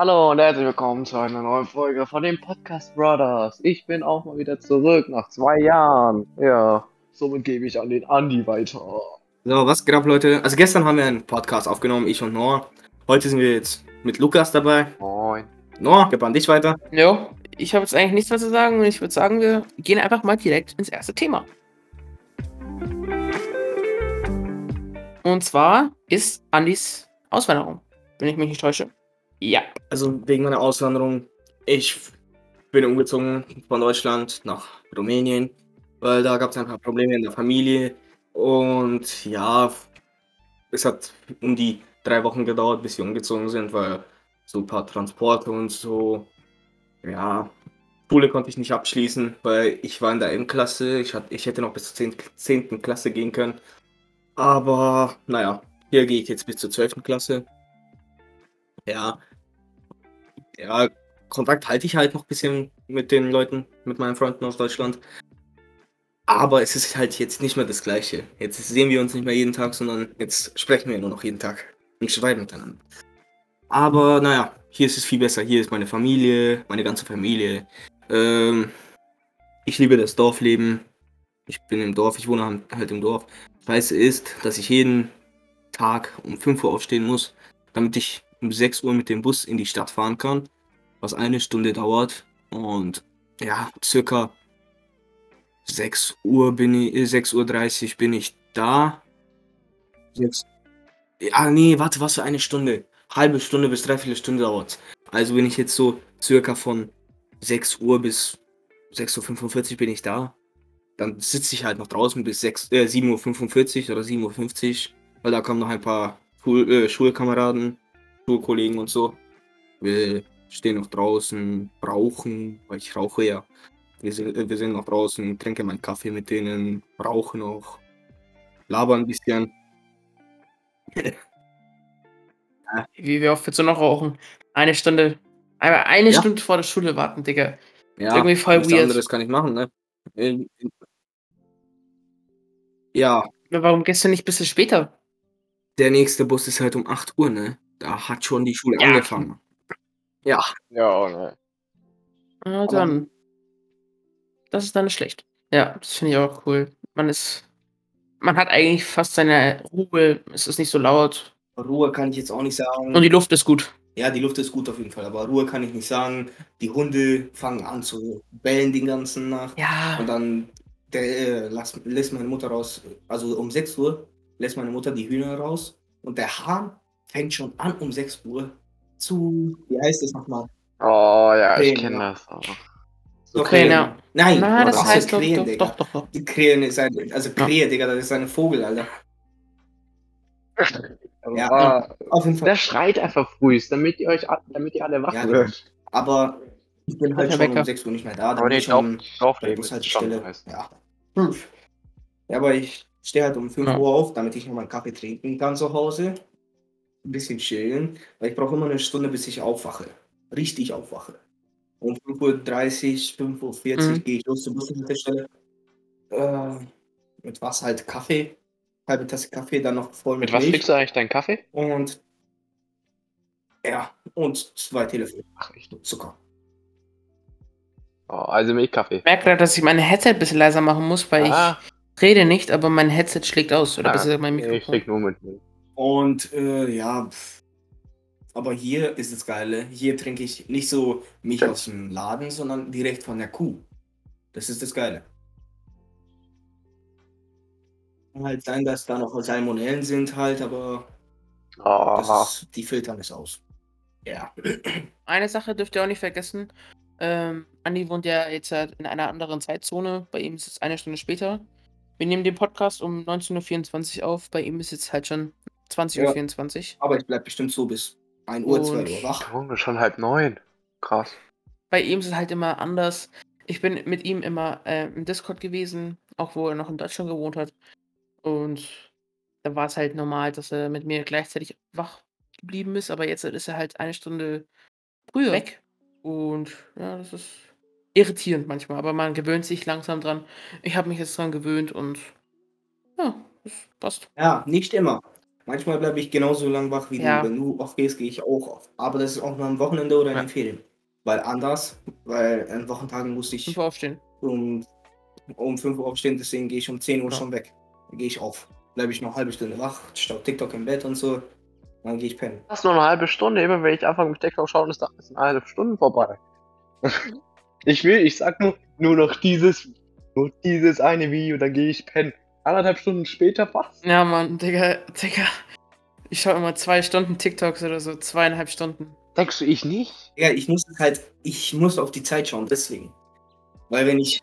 Hallo und herzlich willkommen zu einer neuen Folge von den Podcast Brothers. Ich bin auch mal wieder zurück nach zwei Jahren. Ja, somit gebe ich an den Andi weiter. So, was geht ab, Leute? Also gestern haben wir einen Podcast aufgenommen, ich und Noah. Heute sind wir jetzt mit Lukas dabei. Moin. Noah, gib an dich weiter. Jo, ich habe jetzt eigentlich nichts mehr zu sagen und ich würde sagen, wir gehen einfach mal direkt ins erste Thema. Und zwar ist Andis Auswanderung, wenn ich mich nicht täusche. Ja. Also wegen meiner Auswanderung, ich bin umgezogen von Deutschland nach Rumänien, weil da gab es ein paar Probleme in der Familie. Und ja, es hat um die drei Wochen gedauert, bis wir umgezogen sind, weil so ein paar Transporte und so. Ja, Schule konnte ich nicht abschließen, weil ich war in der M-Klasse. Ich, ich hätte noch bis zur 10. 10. Klasse gehen können. Aber naja, hier gehe ich jetzt bis zur 12. Klasse. Ja, ja, Kontakt halte ich halt noch ein bisschen mit den Leuten, mit meinen Freunden aus Deutschland. Aber es ist halt jetzt nicht mehr das Gleiche. Jetzt sehen wir uns nicht mehr jeden Tag, sondern jetzt sprechen wir nur noch jeden Tag und schreiben miteinander. Aber naja, hier ist es viel besser. Hier ist meine Familie, meine ganze Familie. Ähm, ich liebe das Dorfleben. Ich bin im Dorf, ich wohne halt im Dorf. Scheiße ist, dass ich jeden Tag um 5 Uhr aufstehen muss, damit ich um 6 Uhr mit dem Bus in die Stadt fahren kann, was eine Stunde dauert. Und ja, circa 6 Uhr bin ich, 6 äh, Uhr 30 bin ich da. 6, ja, nee, warte, was für eine Stunde? Halbe Stunde bis dreiviertel Stunde dauert. Also bin ich jetzt so circa von 6 Uhr bis 6.45 Uhr bin ich da. Dann sitze ich halt noch draußen bis 6, äh, 7.45 Uhr oder 7.50 Uhr, weil da kommen noch ein paar Schul äh, Schulkameraden Schulkollegen und so. Wir stehen noch draußen, rauchen, weil ich rauche ja. Wir sind, wir sind noch draußen, trinke meinen Kaffee mit denen, rauche noch, labern ein bisschen. Wie, wie oft willst du noch rauchen? Eine Stunde. Aber eine ja. Stunde vor der Schule warten, Digga. Ja, irgendwie voll weird. anderes kann ich machen, ne? In, in, ja. Warum gehst du nicht ein bisschen später? Der nächste Bus ist halt um 8 Uhr, ne? Da hat schon die Schule ja. angefangen. Ja. Ja, oh ne. Na dann. Das ist dann nicht schlecht. Ja, das finde ich auch cool. Man ist. Man hat eigentlich fast seine Ruhe. Es ist nicht so laut. Ruhe kann ich jetzt auch nicht sagen. Und die Luft ist gut. Ja, die Luft ist gut auf jeden Fall, aber Ruhe kann ich nicht sagen. Die Hunde fangen an zu bellen den ganzen Nacht. Ja. Und dann der, äh, lässt, lässt meine Mutter raus, also um 6 Uhr lässt meine Mutter die Hühner raus und der Hahn fängt schon an um 6 Uhr zu, wie heißt das nochmal? Oh ja, Krähen, ich kenne ja. das auch. So Krähen, ja. Nein, Na, das heißt Krähen, doch, Digga. doch, doch, doch. Die Krähen ist ein, also Krähe, ja. Digga, das ist ein Vogel, Alter. ja, ja, auf jeden Fall. Der schreit einfach früh, damit ihr euch, damit ihr alle wach ja, wird. Aber ich bin halt schon um 6 Uhr nicht mehr da. Aber nee, schon, Dorfleben ist halt Stelle. Ja. Ja, aber ich stehe halt um 5 Uhr auf, damit ich noch meinen Kaffee trinken kann zu Hause ein bisschen chillen, weil ich brauche immer eine Stunde, bis ich aufwache. Richtig aufwache. Um 5.30 Uhr, 5.40 Uhr mhm. gehe ich los zur Bushaltestelle. Äh, mit was halt Kaffee. Halbe Tasse Kaffee, dann noch voll mit Mit was Milch. du eigentlich deinen Kaffee? Und ja, und zwei Telefone. Ach, echt? Zucker. Oh, also Milchkaffee. Ich merke gerade, dass ich meine Headset ein bisschen leiser machen muss, weil ah. ich rede nicht, aber mein Headset schlägt aus. Oder ah, besser mein Mikrofon. Ich schlägt nur mit Milch. Und äh, ja, pff. aber hier ist das Geile. Hier trinke ich nicht so Milch aus dem Laden, sondern direkt von der Kuh. Das ist das Geile. Kann halt sein, dass da noch Salmonellen sind halt, aber oh. ist, die filtern es aus. Ja. Eine Sache dürft ihr auch nicht vergessen. Ähm, Andi wohnt ja jetzt halt in einer anderen Zeitzone. Bei ihm ist es eine Stunde später. Wir nehmen den Podcast um 19.24 Uhr auf. Bei ihm ist jetzt halt schon 20.24 Uhr. Aber ich bleibe bestimmt so bis 1 Uhr, 2 Uhr wach. Junge, schon halb neun. Krass. Bei ihm ist es halt immer anders. Ich bin mit ihm immer äh, im Discord gewesen, auch wo er noch in Deutschland gewohnt hat. Und da war es halt normal, dass er mit mir gleichzeitig wach geblieben ist, aber jetzt ist er halt eine Stunde früher weg. Und ja, das ist irritierend manchmal, aber man gewöhnt sich langsam dran. Ich habe mich jetzt dran gewöhnt und ja, das passt. Ja, nicht immer. Manchmal bleibe ich genauso lang wach wie Ja. du. Wenn du aufgehst, gehe ich auch auf. Aber das ist auch nur am Wochenende oder in Ja. den Ferien. Weil anders, weil an Wochentagen musste ich 5 Uhr aufstehen. um, um 5 Uhr aufstehen, deswegen gehe ich um 10 Uhr Ja. schon weg. Dann gehe ich auf. Bleibe ich noch eine halbe Stunde wach, staut TikTok im Bett und so. Dann gehe ich pennen. Das ist nur eine halbe Stunde. Immer wenn ich anfange mit TikTok schauen, ist da ist eine halbe Stunde vorbei. ich will, ich sag nur, nur noch dieses, nur dieses eine Video, dann gehe ich pennen. Anderthalb Stunden später, was? Ja, Mann, Digga, Digga. Ich schaue immer zwei Stunden TikToks oder so, zweieinhalb Stunden. Denkst du, ich nicht? Ja, ich muss halt, ich muss auf die Zeit schauen, deswegen. Weil wenn ich,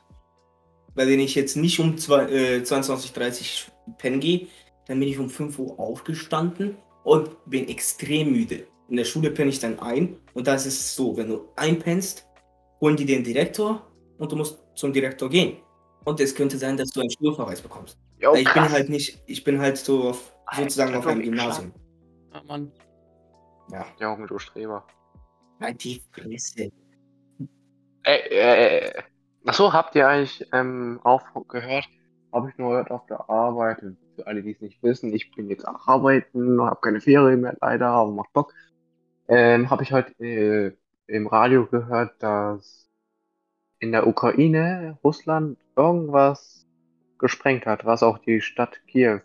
weil wenn ich jetzt nicht um zwei, äh, 22.30 Uhr pennen gehe, dann bin ich um 5 Uhr aufgestanden und bin extrem müde. In der Schule penne ich dann ein und da ist es so, wenn du einpennst, holen die den Direktor und du musst zum Direktor gehen. Und es könnte sein, dass du einen Schulverweis bekommst. Jo, ich bin halt nicht, ich bin halt so auf, sozusagen Alter, auf einem Gymnasium. Ja, Mann. Ja. Junge, du Streber. Halt die Fresse. Ey, äh, achso, habt ihr eigentlich ähm, auch gehört? Habe ich nur gehört auf der Arbeit. Für alle, die es nicht wissen, ich bin jetzt auch arbeiten, habe keine Ferien mehr leider, aber macht Bock. Ähm, habe ich heute äh, im Radio gehört, dass in der Ukraine Russland irgendwas gesprengt hat, was auch die Stadt Kiew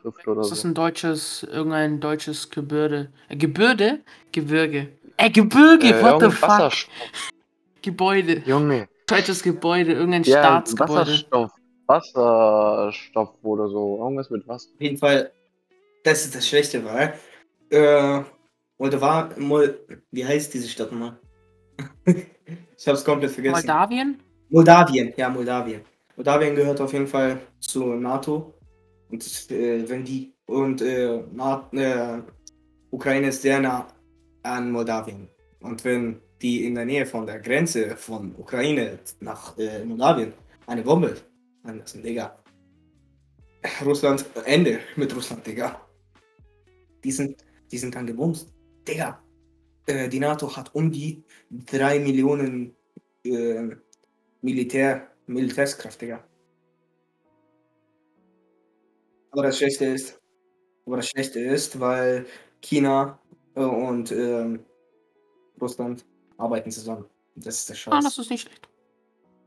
trifft oder Das ist so. ein deutsches, irgendein deutsches Gebirge. Äh, Gebirge? Gebirge. Äh, Gebirge, Äh, what the fuck? Wasserstoff, Gebäude. Junge. Deutsches Gebäude, irgendein Ja, Staatsgebäude. Wasserstoff. Wasserstoff oder so. Irgendwas mit Wasser. Auf jeden Fall, das ist das Schlechte, weil äh, Moldawa, Mol, wie heißt diese Stadt nochmal? ich hab's komplett vergessen. Moldawien? Moldawien, ja, Moldawien. Moldawien gehört auf jeden Fall zur NATO. Und äh, wenn die und äh, äh, Ukraine ist sehr nah an Moldawien. Und wenn die in der Nähe von der Grenze von Ukraine nach äh, Moldawien eine Bombe anlassen, Digga. Russland, Ende mit Russland, Digga. Die sind, die sind dann gebumst. Digga. Äh, die NATO hat um die 3 Millionen äh, Militär, Militärskraft, Digga. Aber das Schlechte ist, aber das Schlechte ist, weil China äh, und ähm, Russland arbeiten zusammen. Das ist der Scheiß. Ah, das ist nicht schlecht.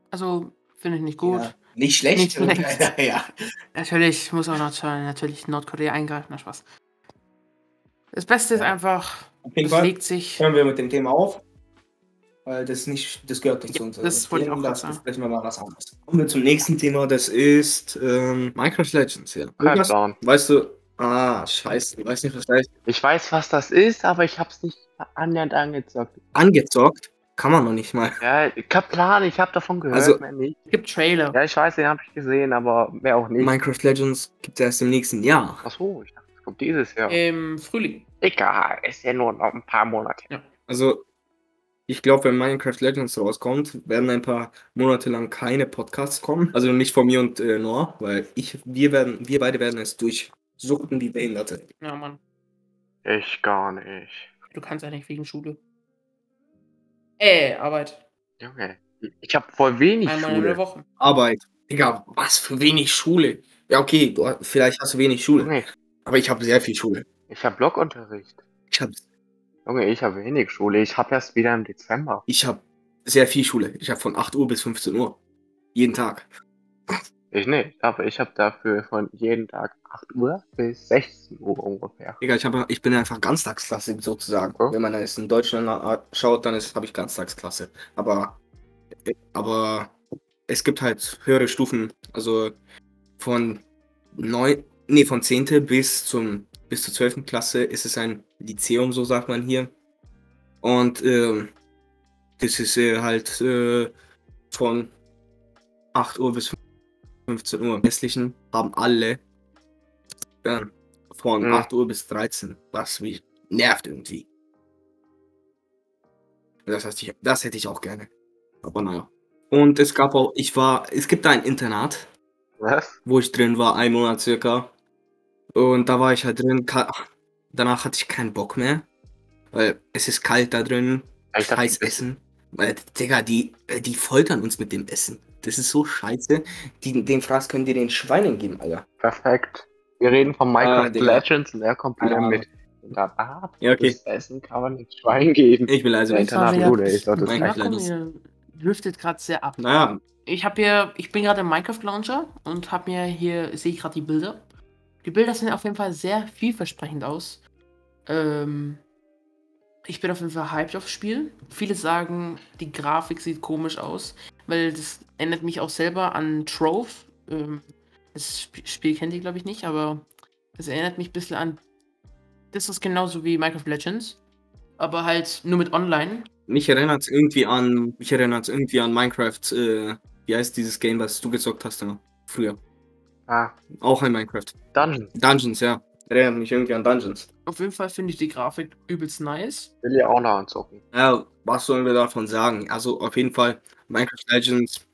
Also, finde ich nicht gut. Ja, nicht schlecht. Nicht schlecht. ja. Natürlich muss auch noch natürlich Nordkorea eingreifen, na Spaß. Das Beste ist einfach, es legt sich. hören wir mit dem Thema auf. Weil das nicht, das gehört nicht Ja, zu uns. das wollte ich auch das grad sagen. besprechen wir mal was anderes. Kommen wir zum nächsten Thema, das ist ähm, Minecraft Legends, ja. Plan. weißt du, ah, scheiße, ich weiß nicht, was heißt. Ich weiß, was das ist, aber ich hab's nicht annähernd angezockt. Angezockt kann man noch nicht mal. Ja, ich hab Plan, ich hab davon gehört, Also- mehr nicht. Es gibt Trailer. Ja, ich weiß, den hab ich gesehen, aber mehr auch nicht. Minecraft Legends gibt es erst im nächsten Jahr. Achso, ich dachte, das kommt dieses Jahr. Im Frühling. Egal, ist ja nur noch ein paar Monate. Also, ich glaube, wenn Minecraft Legends rauskommt, werden ein paar Monate lang keine Podcasts kommen. Also nicht von mir und äh, Noah, weil ich, wir werden, wir beide werden es durchsuchten wie Behinderte. Ja, Mann. Ich gar nicht. Du kannst ja nicht wegen Schule. Äh, Arbeit. Junge, ich hab voll wenig Einmal in Schule. der Woche. Arbeit. Digga, was für wenig Schule. Ja, okay, du, vielleicht hast du wenig Schule, Junge, aber ich habe sehr viel Schule. ich hab Blockunterricht. Ich habe Junge, ich hab wenig Schule. Ich hab erst wieder im Dezember. ich hab sehr viel Schule. Ich habe von 8 Uhr bis 15 Uhr. Jeden Tag. Ich nicht, aber ich hab dafür von jeden Tag 8 Uhr bis 16 Uhr ungefähr. Digga, ich, hab, ich bin einfach Ganztagsklasse sozusagen. Oh. Wenn man es in Deutschland schaut, dann habe ich Ganztagsklasse. Aber, aber es gibt halt höhere Stufen. Also von neun, nee, von 10. bis zum bis zur 12. Klasse ist es ein Lyzeum, so sagt man hier. Und ähm, das ist äh, halt äh, von 8 Uhr bis 15 Uhr. Im Restlichen haben alle ähm, von Mhm. 8 Uhr bis 13, was mich nervt irgendwie. Das, heißt, ich, das hätte ich auch gerne. Aber naja. Und es gab auch, ich war, es gibt da ein Internat, Was? wo ich drin war, ein Monat circa. Und da war ich halt drin. Danach hatte ich keinen Bock mehr. Weil es ist kalt da drin, Ich dachte, scheiß Essen. Weil, Digga, die, äh, die foltern uns mit dem Essen. Das ist so scheiße. Die, den Fraß können die den Schweinen geben, Alter. Perfekt. Wir reden von Minecraft Digga. Legends und er kommt wieder Ahnung. mit. Und dann, ah, Ja, okay. das Essen kann man nicht Schwein geben. Ich will also. Internat Bruder, ein ich bisschen das driftet gerade sehr ab. Naja, Ich habe hier, ich bin gerade im Minecraft Launcher und habe mir hier, sehe ich gerade die Bilder. Die Bilder sehen auf jeden Fall sehr vielversprechend aus. Ähm, ich bin auf jeden Fall hyped aufs Spiel. Viele sagen, die Grafik sieht komisch aus, weil das erinnert mich auch selber an Trove. Ähm, das Sp Spiel kennt ihr, glaube ich, nicht, aber das erinnert mich ein bisschen an. Das ist genauso wie Minecraft Legends, aber halt nur mit Online. mich erinnert es irgendwie an, mich erinnert irgendwie an Minecraft, äh, wie heißt dieses Game, was du gezockt hast immer? Früher. Ah, Auch ein Minecraft. Dungeon. Dungeons, ja. Erinnert mich irgendwie an Dungeons. Auf jeden Fall finde ich die Grafik übelst nice. Will ja auch noch anzocken. Ja, was sollen wir davon sagen? Also auf jeden Fall, Minecraft Legends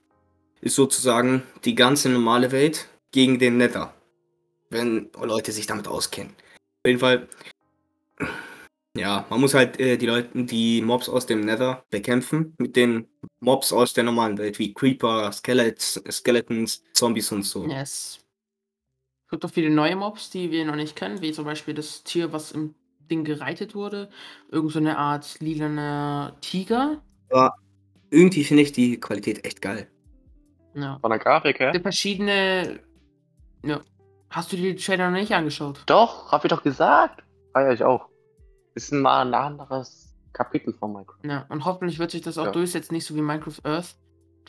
ist sozusagen die ganze normale Welt gegen den Nether. Wenn Leute sich damit auskennen. Auf jeden Fall, ja, man muss halt äh, die Leute, die Mobs aus dem Nether bekämpfen mit den Mobs aus der normalen Welt, wie Creeper, Skelets, Skeletons, Zombies und so. Yes. Es gibt auch viele neue Mobs, die wir noch nicht kennen, wie zum Beispiel das Tier, was im Ding gereitet wurde. Irgend so eine Art lilaner Tiger. Irgendwie finde ich die Qualität echt geil. Ja. Von der Grafik her? Gibt verschiedene. Ja. Hast du die Trailer noch nicht angeschaut? Doch, hab ich doch gesagt. Feier ich auch. Ist mal ein anderes Kapitel von Minecraft. Ja. Und hoffentlich wird sich das auch Ja. durchsetzen, nicht so wie Minecraft Earth.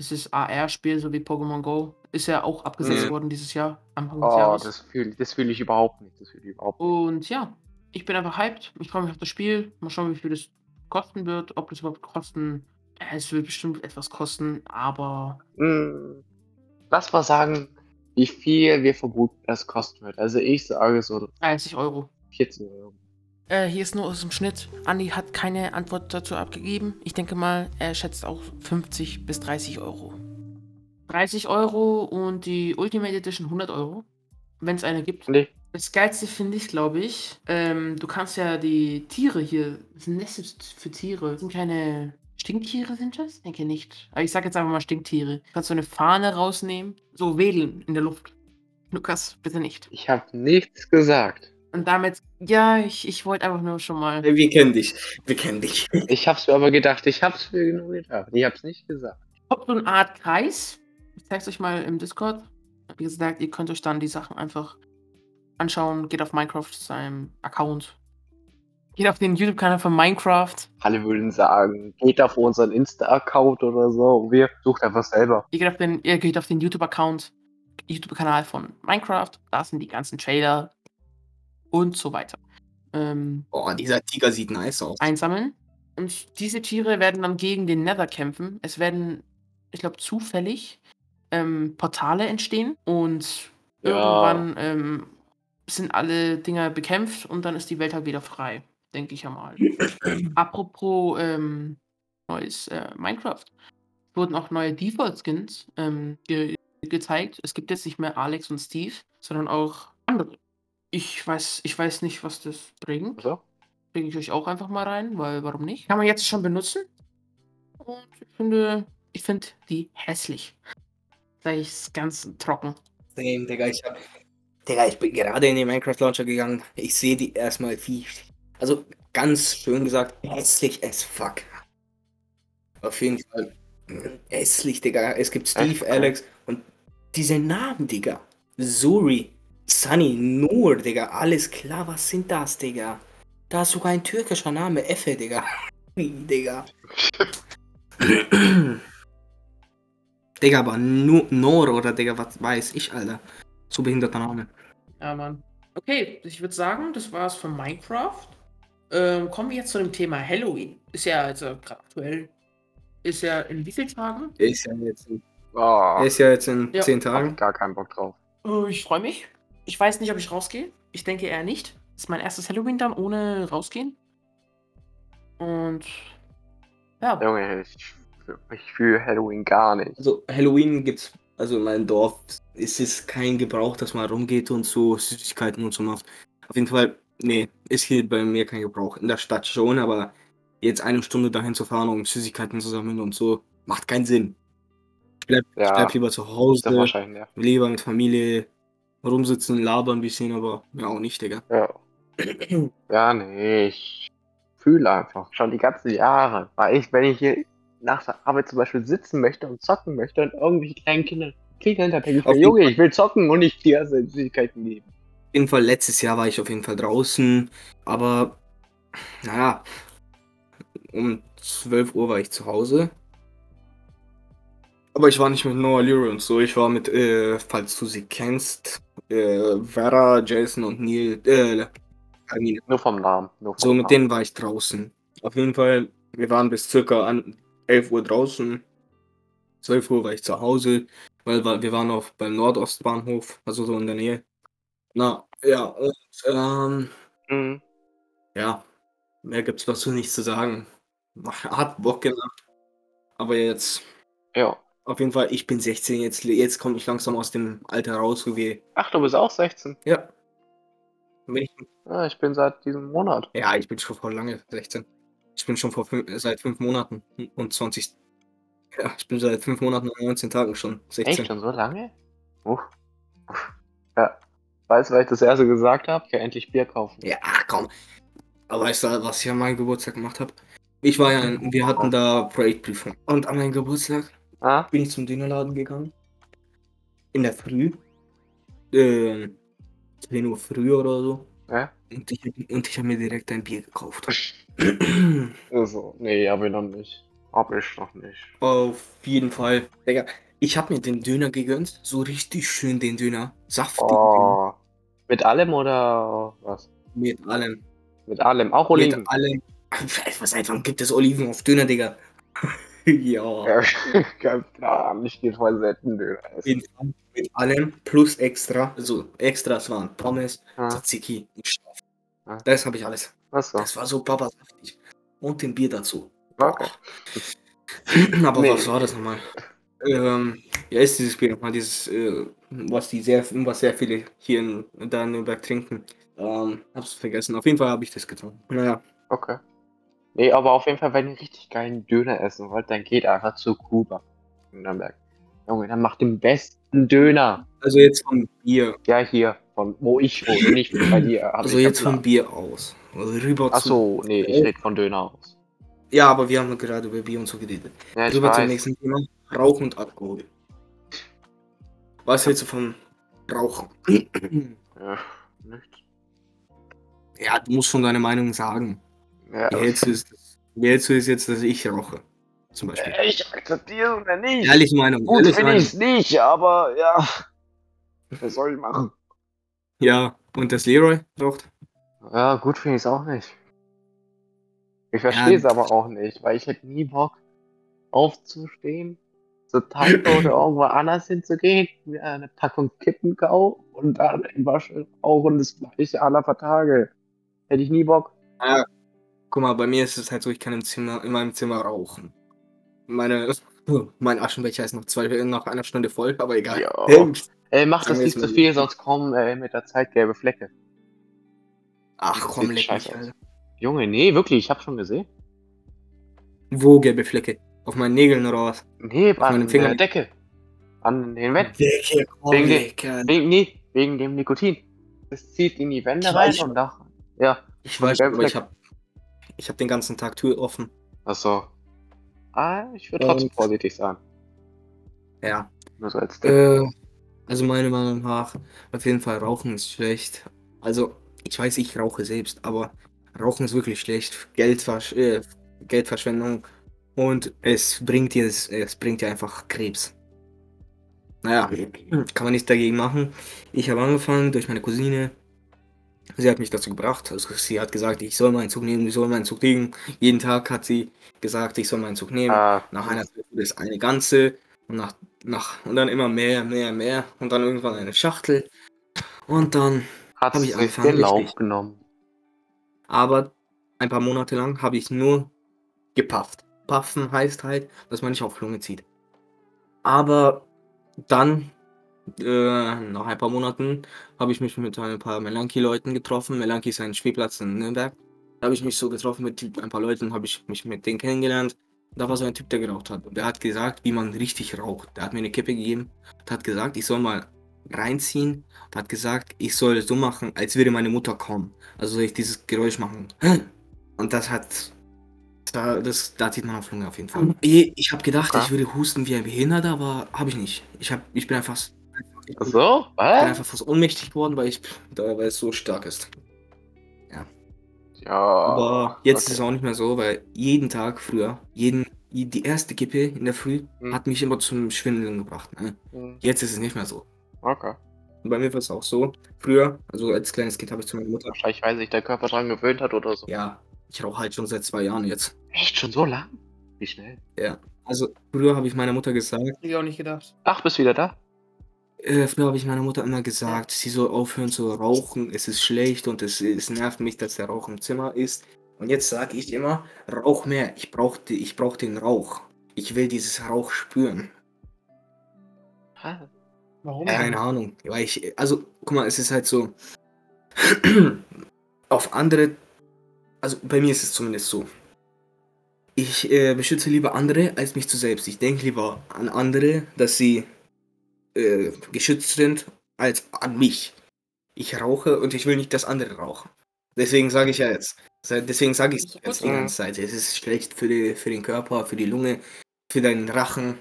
Das ist AR-Spiel, so wie Pokémon Go. Ist ja auch abgesetzt Ja. worden dieses Jahr, Anfang des Oh, Jahres. das fühle das fühl ich überhaupt nicht. Das fühle ich überhaupt nicht. Und ja, ich bin einfach hyped. Ich freue mich auf das Spiel. Mal schauen, wie viel das kosten wird. Ob das überhaupt kosten. Es wird bestimmt etwas kosten, aber Hm, lass mal sagen, wie viel wir vermuten, es kosten wird. Also ich sage so 30 Euro. 14 Euro. Äh, hier ist nur aus dem Schnitt. Andi hat keine Antwort dazu abgegeben. Ich denke mal, er schätzt auch 50 bis 30 Euro. 30 Euro und die Ultimate Edition 100 Euro. Wenn es eine gibt. Nee, Das Geilste finde ich, glaube ich, ähm, du kannst ja die Tiere hier, das sind Nest für Tiere, das sind keine Stinktiere, sind das? Denke nicht. Aber ich sage jetzt einfach mal Stinktiere. Du kannst so eine Fahne rausnehmen, so wedeln in der Luft. Lukas, bitte nicht. ich habe nichts gesagt. Und damit, ja, ich, ich wollte einfach nur schon mal. Wir kennen dich. Wir kennen dich. Ich hab's mir aber gedacht, ich hab's mir genau gedacht. Ich hab's nicht gesagt. Habt so eine Art Kreis. Ich zeig's euch mal im Discord. Wie gesagt, ihr könnt euch dann die Sachen einfach anschauen. Geht auf Minecraft seinem Account. Geht auf den YouTube-Kanal von Minecraft. Alle würden sagen, geht auf unseren Insta-Account oder so wir sucht einfach selber. Ihr geht auf den, ihr geht auf den YouTube-Account, YouTube-Kanal von Minecraft. Da sind die ganzen Trailer und so weiter. Ähm, Oh, dieser Tiger sieht nice aus. einsammeln. Und diese Tiere werden dann gegen den Nether kämpfen. Es werden, ich glaube, zufällig ähm, Portale entstehen und Ja. irgendwann ähm, sind alle Dinger bekämpft und dann ist die Welt halt wieder frei, denke ich einmal. Apropos ähm, neues äh, Minecraft. Wurden auch neue Default-Skins ähm, ge gezeigt. Es gibt jetzt nicht mehr Alex und Steve, sondern auch andere. Ich weiß, ich weiß nicht, was das bringt Also, bringe ich euch auch einfach mal rein, weil warum nicht? Kann man jetzt schon benutzen. Und ich finde, ich finde die hässlich. Sag ich es ganz trocken. Same, Digga, ich hab. Digga, ich bin gerade in den Minecraft Launcher gegangen. Ich sehe die erstmal wie. Also ganz schön gesagt, hässlich as fuck. Auf jeden Fall. mm, Hässlich, Digga. Es gibt Steve, Echt? Alex und diese Namen, Digga. Suri, Sunny, Nur, Digga. Alles klar, was sind das, Digga? Da ist sogar ein türkischer Name, Effe, Digga. Digga. Digga, aber nur Nor oder Digga, was weiß ich, Alter. So behinderter Name. Ja, Mann. Okay, ich würde sagen, das war's von Minecraft. Ähm, kommen wir jetzt zu dem Thema Halloween. Ist ja also gerade aktuell. Ist ja in wie vielen Tagen? Ist ja jetzt in, oh, ist ja jetzt in Ja. zehn hab Tagen. gar keinen Bock drauf. Äh, ich freue mich. Ich weiß nicht, ob ich rausgehe. Ich denke eher nicht. ist mein erstes Halloween dann ohne rausgehen. Und ja, Junge, ich, ich fühle Halloween gar nicht. Also Halloween gibt's, also in meinem Dorf ist es kein Gebrauch, dass man rumgeht und so Süßigkeiten und so macht. Auf jeden Fall, nee, ist hier bei mir kein Gebrauch. In der Stadt schon, aber jetzt eine Stunde dahin zu fahren, um Süßigkeiten zu sammeln und so, macht keinen Sinn. Ich bleib, ich Ja, bleib lieber zu das Hause, wahrscheinlich, ja. lieber mit Familie rumsitzen, labern ein bisschen, aber ja auch nicht, Digga. Ja. Ja, nee, ich fühle einfach schon die ganzen Jahre. Weil ich, wenn ich hier nach der Arbeit zum Beispiel sitzen möchte und zocken möchte und irgendwelche kleinen Kinder klingeln, dann denke ich mir, Junge, ich will zocken und nicht dir Süßigkeiten geben. Auf jeden Fall, letztes Jahr war ich auf jeden Fall draußen, aber naja, um 12 Uhr war ich zu Hause. Aber ich war nicht mit Noah Leary und so, ich war mit, äh, falls du sie kennst, äh, Vera, Jason und Neil, äh, Hermine. Nur vom Namen. Nur vom So, mit Namen. denen war ich draußen. Auf jeden Fall, wir waren bis circa an 11 Uhr draußen. 12 Uhr war ich zu Hause, weil wir waren auf beim Nordostbahnhof, also so in der Nähe. Na, ja, und ähm, Mhm. ja, mehr gibt's dazu nicht zu sagen. Hat Bock gemacht. Aber jetzt, Ja. Auf jeden Fall, ich bin 16, jetzt, jetzt komme ich langsam aus dem Alter raus, wo wir. Ach, du bist auch 16. Ja. Bin ich, Ja, ich bin seit diesem Monat. ja, ich bin schon vor lange 16. Ich bin schon vor seit fünf Monaten und 20. Ja, ich bin seit fünf Monaten und 19 Tagen schon 16. Echt? Schon so lange? Uff. Uff. Ja. Weißt du, weil ich das erste gesagt habe? Ich kann endlich Bier kaufen. Ja, komm. Aber weißt du, was ich an meinem Geburtstag gemacht habe? Ich war ja, wir hatten da Projektprüfung. Und an meinem Geburtstag Ah? bin ich zum Dönerladen gegangen. In der Früh. Ähm, 10 Uhr früh oder so. Ja? Und ich, und ich habe mir direkt ein Bier gekauft. Also, nee, hab ich noch nicht. Hab ich noch nicht. Auf jeden Fall. Digga, ich habe mir den Döner gegönnt. So richtig schön den Döner. Saftig. Oh. Mit allem oder was? Mit allem. Mit allem. Auch Oliven. Mit allem. Was einfach gibt es Oliven auf Döner, Digga? ja. Ganz klar. Auf essen. jeden Fall. Mit allem. Plus extra. Also Extras waren Pommes, Ah, Tzatziki und Schaf. Ah. Das habe ich alles. achso. Das war so babasaftig. Und den Bier dazu. Okay. Aber Nee. was war das nochmal? Ähm, ja, ist dieses Bier nochmal, dieses, äh, was die sehr, was sehr viele hier in, da in Nürnberg trinken. Ähm, hab's vergessen. Auf jeden Fall habe ich das getrunken. Naja. Okay. Nee, aber auf jeden Fall, wenn ihr richtig geilen Döner essen wollt, dann geht einfach zu Kuba in Nürnberg. Junge, dann macht den besten Döner. Also jetzt vom Bier. Ja, hier, von wo ich wohne, nicht bei dir. Also jetzt vom Bier aus. Also rüber Ach zu. so, nee, ich rede von Döner aus. Ja, aber wir haben gerade über Bier und so geredet. Ja, Rüber zum weiß. nächsten Thema. Rauchen und Alkohol. Was hältst du vom Rauchen? Ja, nichts. ja, du musst schon deine Meinung sagen. Ja, wie hältst du es jetzt, dass ich rauche? Zum Beispiel. ich akzeptiere es oder nicht. Ehrliche Meinung. Gut finde ich es nicht, aber ja. Was soll ich machen? Ja, und das Leroy raucht? Ja, gut finde ich es auch nicht. Ich verstehe es Ja. aber auch nicht, weil ich hätte nie Bock aufzustehen, zur Tanke oder irgendwo anders hinzugehen, mir eine Packung Kippen kaufen und dann im Waschen rauchen das gleiche aller paar Tage. Hätte ich nie Bock. Guck mal, bei mir ist es halt so, ich kann im Zimmer, in meinem Zimmer rauchen. Meine, mein Aschenbecher ist noch zwei, nach einer Stunde voll, aber egal. Ja. Ey, mach das nicht zu mal viel, so. sonst kommen äh, mit der Zeit gelbe Flecke. Ach komm, leck mich. Alter. Junge, nee, wirklich, ich hab schon gesehen. Wo gelbe Flecke? Auf meinen Nägeln oder was? Nee, meinem an der Decke. An den Wänden. Decke, komm, Wegen, dem, wegen, nee, wegen dem Nikotin. Das zieht in die Wände Ich rein und nach. Ja, Ich weiß, aber ich hab, ich hab den ganzen Tag Tür offen. achso. Ah, ich würde trotzdem vorsichtig sein. Ja. Nur so als. Äh, also meiner Meinung nach, auf jeden Fall Rauchen ist schlecht. Also, ich weiß, ich rauche selbst, aber Rauchen ist wirklich schlecht. Geldversch äh, Geldverschwendung. Und es bringt dir, es, es bringt dir einfach Krebs. Naja, kann man nichts dagegen machen. Ich habe angefangen durch meine Cousine. Sie hat mich dazu gebracht. Also sie hat gesagt, ich soll meinen Zug nehmen, ich soll meinen Zug legen. Jeden Tag hat sie gesagt, ich soll meinen Zug nehmen. Ah, Nach einer Zeit wurde es eine ganze und nach, nach und dann immer mehr, mehr, mehr und dann irgendwann eine Schachtel. Und dann, hat hab ich angefangen, den Lauf genommen. aber ein paar Monate lang habe ich nur gepafft. Paffen heißt halt, dass man nicht auf Lunge zieht. Aber dann, äh, nach ein paar Monaten, habe ich mich mit ein paar Melanki-Leuten getroffen. Melanki ist ein Spielplatz in Nürnberg. Da habe ich mich so getroffen mit ein paar Leuten, habe ich mich mit denen kennengelernt. Da war so ein Typ, der geraucht hat. Und der hat gesagt, wie man richtig raucht. Der hat mir eine Kippe gegeben und hat gesagt, ich soll mal reinziehen und hat gesagt, ich soll so machen, als würde meine Mutter kommen. Also soll ich dieses Geräusch machen. Und das hat. Da, das, da zieht man auf Lunge auf jeden Fall. Ich, ich habe gedacht, ich würde husten wie ein Behinderter, aber habe ich nicht. Ich, hab, ich bin einfach, Ach bin so? Was? einfach fast ohnmächtig geworden, weil, ich, da, weil es so stark ist. Ja. Aber jetzt okay. ist es auch nicht mehr so, weil jeden Tag früher, jeden, die erste Kippe in der Früh Hm. hat mich immer zum Schwindeln gebracht. Ne? Hm, Jetzt ist es nicht mehr so. Okay. Und bei mir war es auch so. Früher, also als kleines Kind habe ich zu meiner Mutter. Wahrscheinlich, weil sich der Körper dran gewöhnt hat oder so. Ja, ich rauche halt schon seit zwei Jahren jetzt. Echt schon so lang? Wie schnell? Also früher habe ich meiner Mutter gesagt, Hätte ich auch nicht gedacht. Ach, bist wieder da? Äh, früher habe ich meiner Mutter immer gesagt, sie soll aufhören zu rauchen, es ist schlecht und es, es nervt mich, dass der Rauch im Zimmer ist. Und jetzt sage ich immer, rauch mehr, ich brauche ich brauch den Rauch. Ich will dieses Rauch spüren. Ah, Warum? Ähm. Keine Ahnung. Weil ich, also, guck mal, es ist halt so. auf andere. Also bei mir ist es zumindest so. Ich äh, beschütze lieber andere als mich zu selbst. Ich denke lieber an andere, dass sie äh, geschützt sind, als an mich. Ich rauche und ich will nicht, dass andere rauchen. Deswegen sage ich ja jetzt. Deswegen sage ich doch jetzt die ganze Zeit. Es ist schlecht für, die, für den Körper, für die Lunge, für deinen Rachen,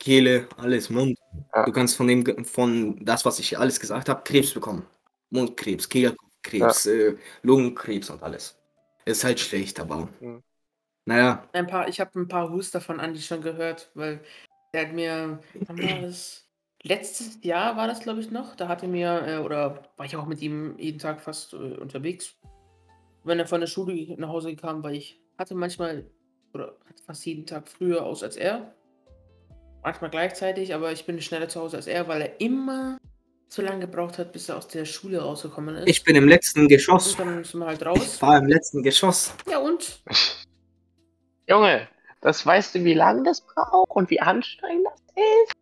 Kehle, alles, Mund. Ja. Du kannst von dem, von das, was ich alles gesagt habe, Krebs bekommen. Mundkrebs, Kehlkrebs, äh, Lungenkrebs und alles. Ist halt schlecht, aber. Mhm. Naja, Ein paar, ich habe ein paar Huster von Andi schon gehört, weil der hat mir, wann war das? Letztes Jahr war das, glaube ich, noch. Da hatte mir, äh, oder war ich auch mit ihm jeden Tag fast äh, unterwegs. Wenn er von der Schule nach Hause kam, weil ich hatte manchmal, oder hatte fast jeden Tag früher aus als er. Manchmal gleichzeitig, aber ich bin schneller zu Hause als er, weil er immer so lange gebraucht hat, bis er aus der Schule rausgekommen ist. ich bin im letzten Geschoss. und dann sind wir halt Ich raus. war im letzten Geschoss. Ja, und? Junge, das weißt du, wie lange das braucht und wie anstrengend das ist?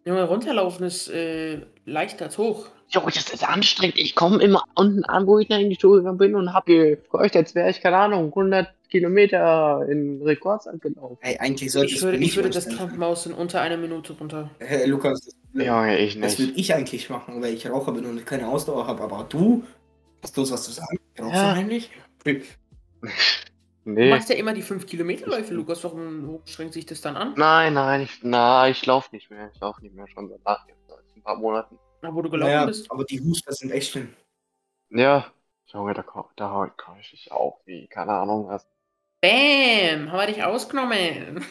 Junge, runterlaufen ist äh, leichter als hoch. Junge, das ist anstrengend. Ich komme immer unten an, wo ich dann in die Schule gegangen bin und hab gefreut, als wäre ich, keine Ahnung, 100 Kilometer in Rekordzeit gelaufen. Ey, eigentlich sollte Ich würde, ich würde das. Krankenhaus in unter einer Minute runter. Hey, Lukas, das, Junge, ich das würde nicht. ich eigentlich machen, weil ich Raucher bin und keine Ausdauer habe. Aber du, hast du was zu sagen? Rauchst Ja. du eigentlich? Du Nee. machst ja immer die 5 Kilometerläufe, Lukas. Warum strengt sich das dann an? Nein, nein, ich, na, ich lauf nicht mehr. Ich lauf nicht mehr schon seit ein paar Monaten. Na, wo du gelaufen Naja, bist. aber die Huster sind echt schlimm. Ja. Junge, da, da kann ich dich auch wie, keine Ahnung was. Bäm! Haben wir dich ausgenommen.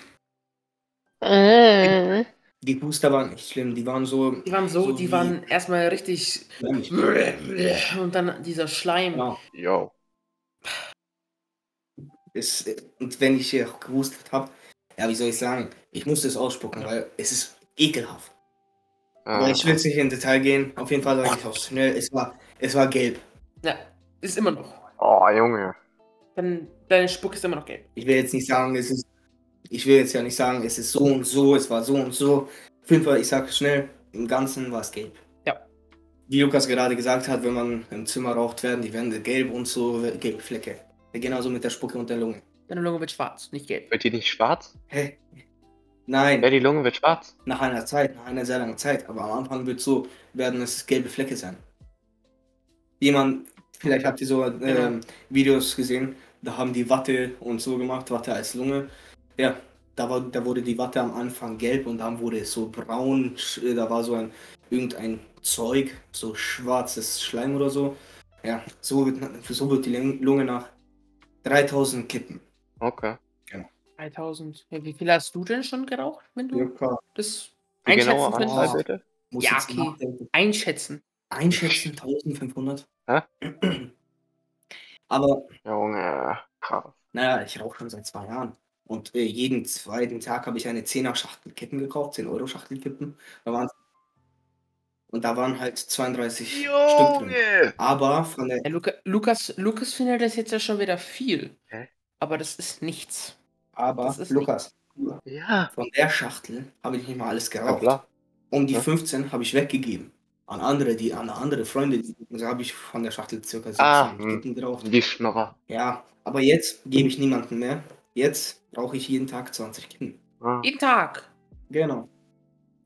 Äh. Die Huster waren echt schlimm. Die waren so. Die waren so, So die waren erstmal richtig. Und dann dieser Schleim. Ja. Jo. Es, und wenn ich hier gehustet habe, ja, wie soll ich sagen? Ich musste es ausspucken, weil es ist ekelhaft. Aber Äh, ich will jetzt nicht in Detail gehen. Auf jeden Fall sage ich auch schnell. Es war, es war gelb. Ja, ist immer noch. oh, Junge. Dann, deine Spuck ist immer noch gelb. Ich will jetzt nicht sagen, es ist. Ich will jetzt ja nicht sagen, es ist so und so, es war so und so. Auf jeden Fall, ich sage schnell, im Ganzen war es gelb. Ja. Wie Lukas gerade gesagt hat, wenn man im Zimmer raucht, werden die Wände gelb und so, gelbe Flecke. Genauso mit der Spucke und der Lunge. Deine Lunge wird schwarz, nicht gelb. Wird die nicht schwarz? Hä? Nein. Ja, die Lunge wird schwarz. Nach einer Zeit, nach einer sehr langen Zeit. Aber am Anfang wird so, werden es gelbe Flecke sein. Jemand, vielleicht habt ihr so ähm, Videos gesehen, da haben die Watte und so gemacht, Watte als Lunge. Ja, da, war, da wurde die Watte am Anfang gelb und dann wurde es so braun. sch- Da war so ein irgendein Zeug, so schwarzes Schleim oder so. Ja, so wird, so wird die Lunge nach 3000 Kippen. Okay. 3000. Ja, wie viel hast du denn schon geraucht, wenn du Circa. das Die genaue einschätzen Anzahl könntest? bitte? Muss Ja, okay. nachdenken. Einschätzen. Einschätzen 1500. Hä? Aber Junge. Krass. naja, ich rauche schon seit zwei Jahren. Und äh, jeden zweiten Tag habe ich eine 10er Schachtel Kippen gekauft, 10 Euro Schachtel Kippen. Da waren, und da waren halt 32 Stück drin. Junge. Aber von der, Ja, Luca, Lukas, Lukas findet das jetzt ja schon wieder viel. Hä? Aber das ist nichts. aber Das ist Lukas, Ja. von der Schachtel habe ich nicht mal alles Ja, geraucht. klar. Und die Ja. 15 habe ich weggegeben. An andere, die an andere Freunde, die, also habe ich von der Schachtel circa 17 Ah, hm. Geraucht. Die Schnorrer. Ja, aber jetzt gebe ich niemanden mehr. Jetzt rauche ich jeden Tag 20 Kippen. Ah, Jeden Tag. Genau.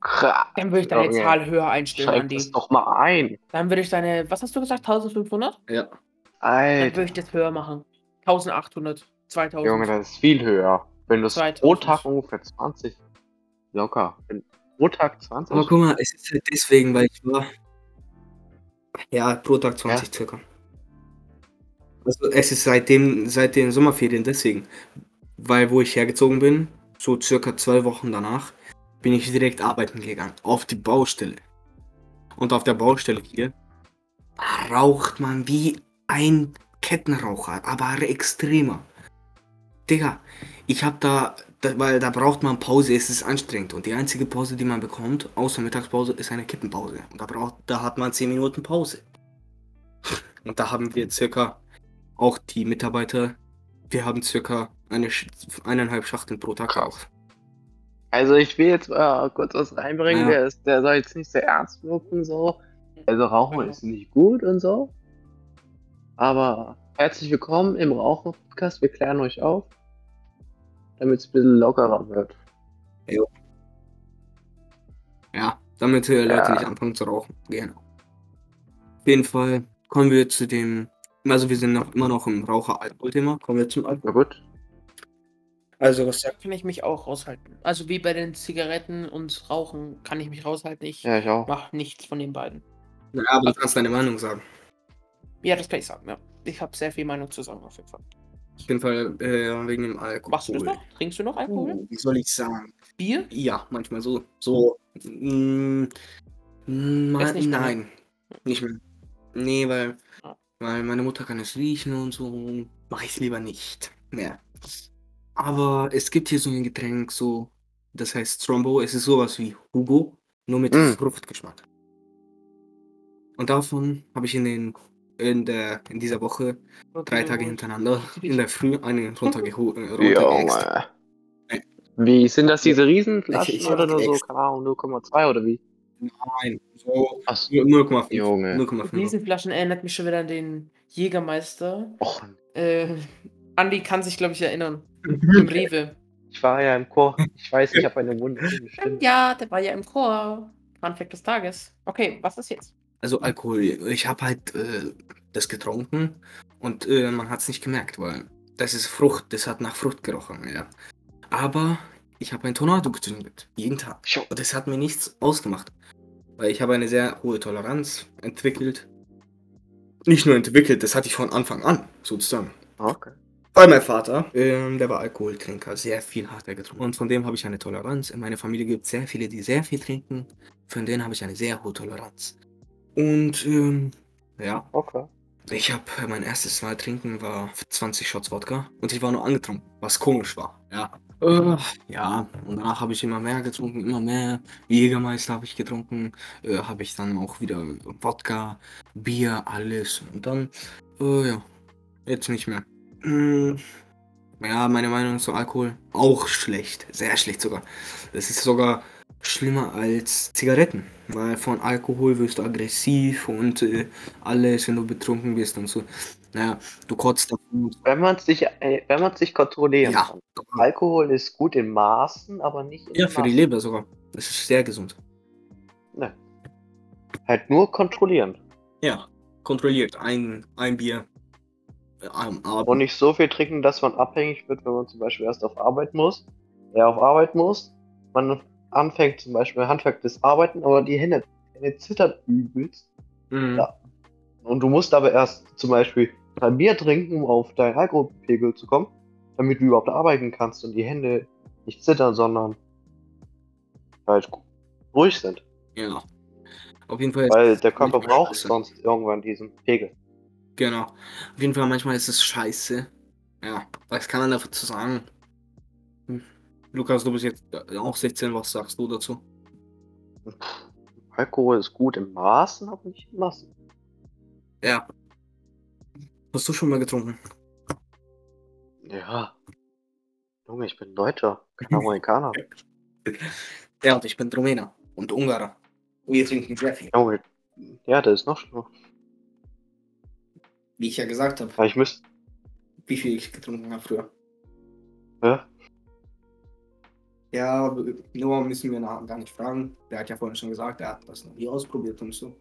Krass. Dann würde ich deine Junge. Zahl höher einstellen, Schreib Andi. das doch mal ein. Dann würde ich deine, was hast du gesagt, 1500? Ja. Dann Alter. würde ich das höher machen. 1800, 2000. Junge, das ist viel höher. Wenn du es pro 2000. Tag ungefähr 20. Locker. Wenn, pro Tag 20. Aber guck mal, es ist halt deswegen, weil ich war. Ja, pro Tag 20 circa. Also es ist seitdem, seit den Sommerferien deswegen. Weil wo ich hergezogen bin, so circa zwei Wochen danach, bin ich direkt arbeiten gegangen. Auf die Baustelle. Und auf der Baustelle hier raucht man wie ein Kettenraucher, aber extremer. Digga, ich hab da, da, weil da braucht man Pause, es ist anstrengend. Und die einzige Pause, die man bekommt, außer Mittagspause, ist eine Kippenpause. Und da, braucht, da hat man 10 Minuten Pause. Und da haben wir circa, auch die Mitarbeiter, wir haben circa eine, eineinhalb Schachteln pro Tag Krass. Also ich will jetzt mal kurz was reinbringen. Ja. Der, ist, der soll jetzt nicht sehr ernst wirken so. Also Rauchen ist nicht gut und so. Aber herzlich willkommen im Rauchen-Podcast. Wir klären euch auf, damit es ein bisschen lockerer wird. Ja, damit äh, Leute Ja. nicht anfangen zu rauchen. Genau. Auf jeden Fall kommen wir zu dem, also wir sind noch immer noch im Raucher-Alkohol-Thema. Kommen wir zum Na Alkohol. gut. Also was sagt Kann ich mich auch raushalten. Also wie bei den Zigaretten und Rauchen kann ich mich raushalten. Ich Ja, ich auch. mache nichts von den beiden. Ja, aber du kannst deine Meinung sagen. Ja, das kann ich sagen, ja. Ich habe sehr viel Meinung zu sagen auf jeden Fall. Auf jeden Fall äh, wegen dem Alkohol. Machst du das noch? Trinkst du noch Alkohol? Uh, wie soll ich sagen? Bier? Ja, manchmal so. So. Mm, mm, Jetzt nicht mehr, ne? nein. Nicht mehr. Nee, weil, Ah. weil meine Mutter kann es riechen und so. Mache ich lieber nicht mehr. Aber es gibt hier so ein Getränk, so. Das heißt Strombo. Es ist sowas wie Hugo, nur mit Mm. Fruchtgeschmack. Und davon habe ich in den in der in dieser Woche drei Tage hintereinander in der Früh eine runtergeho äh, runtergehext. Junge. Wie sind das diese Riesenflaschen Ich- ich hab oder nur so, geäxt. keine Ahnung, 0,2 oder wie? Nein, so Achso, 0,5. Junge. 0,5. Riesenflaschen erinnert mich schon wieder an den Jägermeister. Och, Äh, Andi kann sich, glaube ich, erinnern. Im Rewe. ich war ja im Chor. Ich weiß, ich habe eine Stimme. Ja, der war ja im Chor. Fun Fact des Tages. Okay, was ist jetzt? Also Alkohol, ich habe halt äh, das getrunken und äh, man hat es nicht gemerkt, weil das ist Frucht, das hat nach Frucht gerochen, ja. Aber ich habe ein Tornado gezündet, jeden Tag. Und das hat mir nichts ausgemacht, weil ich habe eine sehr hohe Toleranz entwickelt. Nicht nur entwickelt, das hatte ich von Anfang an, sozusagen. Okay. Weil mein Vater, ähm, der war Alkoholtrinker, sehr viel hat er getrunken. Und von dem habe ich eine Toleranz. In meiner Familie gibt es sehr viele, die sehr viel trinken. Von denen habe ich eine sehr hohe Toleranz. Und ähm, ja, Okay. ich habe mein erstes Mal trinken war 20 Shots Wodka und ich war nur angetrunken, was komisch war. Ja. Äh, ja, und danach habe ich immer mehr getrunken, immer mehr. Jägermeister habe ich getrunken, äh, habe ich dann auch wieder Wodka, Bier, alles. Und dann, äh, ja, jetzt nicht mehr. Mm, ja, meine Meinung zu Alkohol auch schlecht, sehr schlecht sogar. Es ist sogar schlimmer als Zigaretten, weil von Alkohol wirst du aggressiv und äh, alles, wenn du betrunken bist und so. Naja, du kotzt davon. Wenn man sich, äh, wenn man sich kontrollieren Ja. Alkohol ist gut in Maßen, aber nicht in Ja, für die Massen. Leber sogar. Das ist sehr gesund. Ne. Halt nur kontrollieren. Ja, kontrolliert. Ein, ein Bier äh, am Abend. Und nicht so viel trinken, dass man abhängig wird, wenn man zum Beispiel erst auf Arbeit muss. Ja, auf Arbeit muss. Man anfängt zum Beispiel handwerkliches Arbeiten, aber die Hände, die Hände zittern übelst. Mhm. Ja. Und du musst aber erst zum Beispiel drei Bier trinken, um auf deinen Alkoholpegel zu kommen, damit du überhaupt arbeiten kannst und die Hände nicht zittern, sondern halt ruhig sind. Ja. Auf jeden Fall. Weil der Körper braucht sonst irgendwann diesen Pegel. Genau. Auf jeden Fall, manchmal ist es scheiße. Ja, was kann man dazu sagen? Hm. Lukas, du bist jetzt äh, auch 16, was sagst du dazu? Alkohol ist gut in Maßen, aber nicht in Massen. Ja. Hast du schon mal getrunken? Ja. Junge, ich bin Deutscher, kein Amerikaner. Ja, und ich bin Rumäner und Ungarer. Wir trinken sehr viel. Junge, ja, das ist noch schlimmer. Wie ich ja gesagt habe, ich müsste, wie viel ich getrunken habe früher. ja, Ja, Noah müssen wir nach, gar nicht fragen. Der hat ja vorhin schon gesagt, er hat das noch nie ausprobiert und so.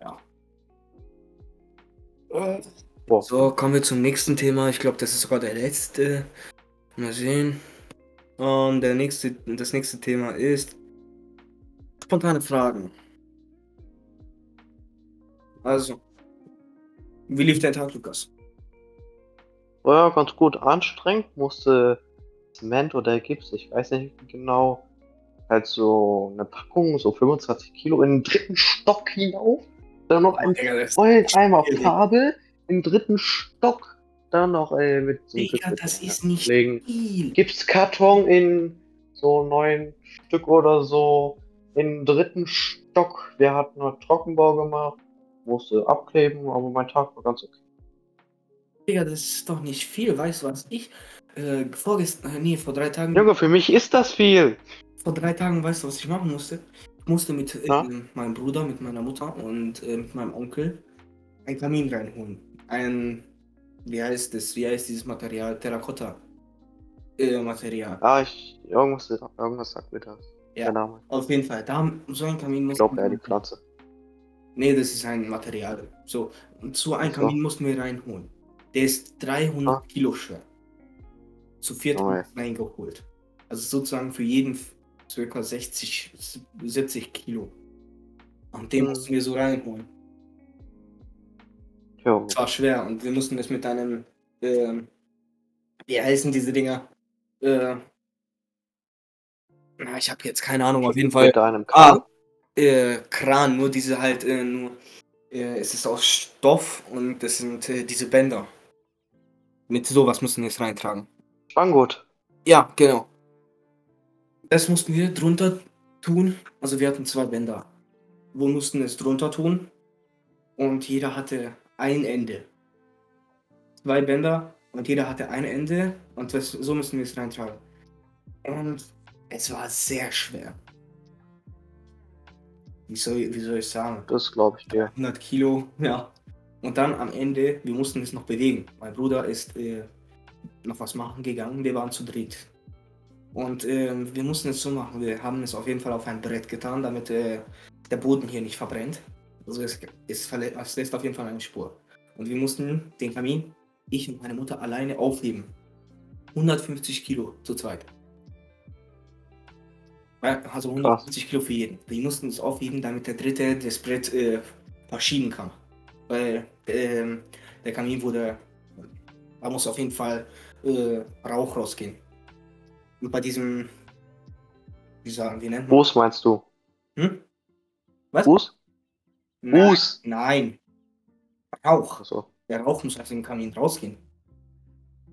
Ja. Boah. So, kommen wir zum nächsten Thema. Ich glaube, das ist sogar der letzte. Mal sehen. Und der nächste, das nächste Thema ist spontane Fragen. Also, wie lief dein Tag, Lukas? War ja ganz gut anstrengend, musste Zement oder Gips, ich weiß nicht genau, halt so eine Packung, so 25 Kilo in den dritten Stock hinauf. Dann noch einen Digga, das- vollen Eimer. Farbe im dritten Stock. Dann noch äh, mit so einem Digga, das ist nicht Legen. viel. Gipskarton in so neun Stück oder so im dritten Stock. Wir hatten noch Trockenbau gemacht, musste abkleben, aber mein Tag war ganz okay. Digga, das ist doch nicht viel. Weißt du, was ich äh, vorgestern, äh, nee, vor drei Tagen, Junge, für mich ist das viel. vor drei Tagen, weißt du, was ich machen musste? Ich musste mit äh, Ja? meinem Bruder, mit meiner Mutter und äh, mit meinem Onkel einen Kamin reinholen. Ein, wie heißt das? Wie heißt dieses Material? Terrakotta. Äh, Material. Ah, ich. Irgendwas, irgendwas sagt mir das. Ja. Der Name. Auf jeden Fall. Da, so ein Kamin Ich mussten glaube, eher die Pflanze. Nee, das ist ein Material. So, und so ein So. Kamin mussten wir reinholen. Der ist 300 Ah. Kilo schwer. Zu viert Oh, reingeholt. Also sozusagen für jeden circa 60, 70 Kilo. Und den Mhm. mussten wir so reinholen. Jo. Es war schwer und wir mussten das mit einem, ähm, wie heißen diese Dinger? Äh, na, ich habe jetzt keine Ahnung, auf jeden Fall. Mit einem Kran. Ah, äh, Kran, nur diese halt, äh, nur, äh, es ist aus Stoff und das sind äh, diese Bänder. Mit sowas müssen wir es reintragen. Spangut. Ja, genau. Das mussten wir drunter tun. Also wir hatten zwei Bänder. Wir mussten es drunter tun. Und jeder hatte ein Ende. Zwei Bänder und jeder hatte ein Ende. Und das, so müssen wir es reintragen. Und es war sehr schwer. Wie soll, wie soll ich sagen? Das glaube ich dir. 100 Kilo, ja. Und dann am Ende, wir mussten es noch bewegen. Mein Bruder ist äh, noch was machen gegangen, wir waren zu dritt. Und ähm, wir mussten es so machen, wir haben es auf jeden Fall auf ein Brett getan, damit äh, der Boden hier nicht verbrennt. Also es, es, es lässt auf jeden Fall eine Spur. Und wir mussten den Kamin, ich und meine Mutter alleine aufheben. 150 Kilo zu zweit. Also 150 Kilo für jeden. Wir mussten es aufheben, damit der dritte das Brett äh, verschieben kann. Weil ähm, der Kamin wurde. Da muss auf jeden Fall äh, Rauch rausgehen. Und bei diesem. Wie sagen, wie nennt man? Fuß meinst du? Hm? Was? Fuß? Nein, Fuß. nein. Rauch. Achso, Der Rauch muss aus dem Kamin rausgehen.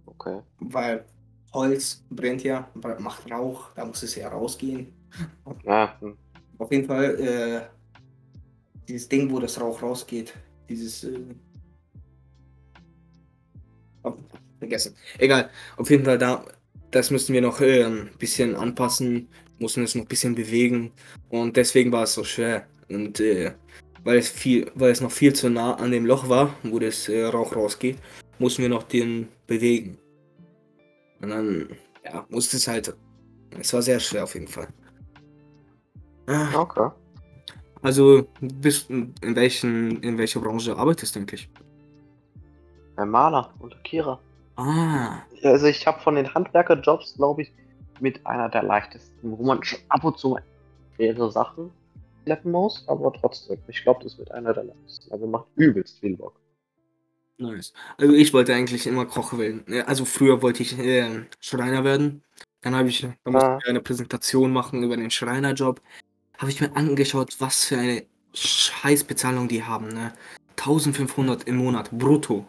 okay. Weil Holz brennt ja, macht Rauch, da muss es ja rausgehen. Ja, hm. Auf jeden Fall, äh, dieses Ding, wo das Rauch rausgeht, dieses. Äh, oh, vergessen. Egal, auf jeden Fall, da, das müssen wir noch äh, ein bisschen anpassen, mussten es noch ein bisschen bewegen und deswegen war es so schwer. Und äh, weil, es viel, weil es noch viel zu nah an dem Loch war, wo das äh, Rauch rausgeht, mussten wir noch den bewegen. Und dann, ja, musste es halt. Es war sehr schwer auf jeden Fall. Ah. okay. Also, bist, in, welchen, in welcher Branche arbeitest du eigentlich? Ein Maler und Lackierer. Ah, Also ich habe von den Handwerkerjobs, glaube ich, mit einer der leichtesten, wo man schon ab und zu mal schwere Sachen schleppen muss, aber trotzdem. Ich glaube, das wird einer der leichtesten. Aber macht übelst viel Bock. nice. Also ich wollte eigentlich immer Koch werden. Also früher wollte ich äh, Schreiner werden. Dann habe ich, da musste Ah. ich eine Präsentation machen über den Schreinerjob. Habe ich mir angeschaut, was für eine Scheißbezahlung die haben. Ne? 1500 im Monat brutto.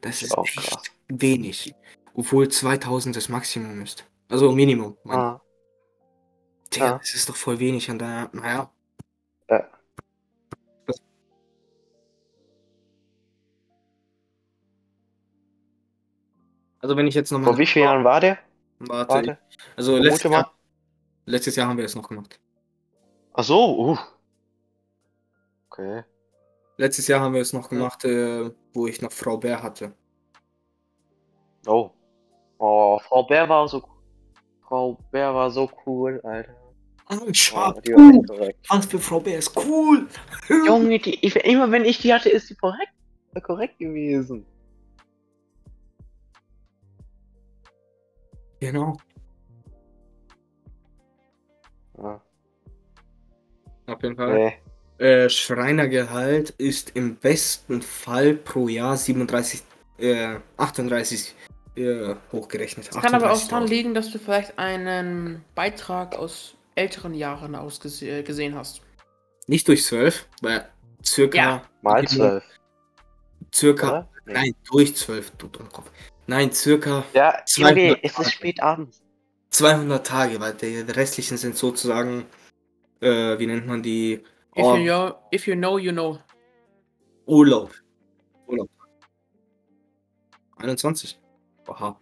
Das ist Auch echt wenig. Obwohl 2000 das Maximum ist. Also Minimum. Ah, Digga, ja. das ist doch voll wenig. Und daher, naja, ja. Also wenn ich jetzt nochmal. Vor wie vielen Jahren war der? Warte. Warte. Also letztes. Jahr, letztes Jahr haben wir es noch gemacht. Ach so, uh. Okay. Letztes Jahr haben wir es noch gemacht, äh, wo ich noch Frau Bär hatte. Oh. Oh, Frau Bär war so. Frau Bär war so cool, Alter. Oh, uh, korrekt. was für Frau Bär ist cool. Junge, die, ich, immer wenn ich die hatte, ist sie korrekt, korrekt gewesen. Genau. Ja. Auf jeden Fall. Nee. Äh, Schreinergehalt ist im besten Fall pro Jahr 37, äh, 38 äh, hochgerechnet. Es kann aber auch 38.000. daran liegen, dass du vielleicht einen Beitrag aus älteren Jahren ausgesehen gesehen hast. Nicht durch 12, weil circa. Ja. Mal zwölf, Circa. oder? Nee. Nein, durch 12, du Dummkopf. Nein, circa Ja, 200 Junge, es ist spät abends. 200 Tage, weil die restlichen sind sozusagen, äh, wie nennt man die? If, Oh, you know, if you know, you know. Urlaub. Urlaub. 21. Aha.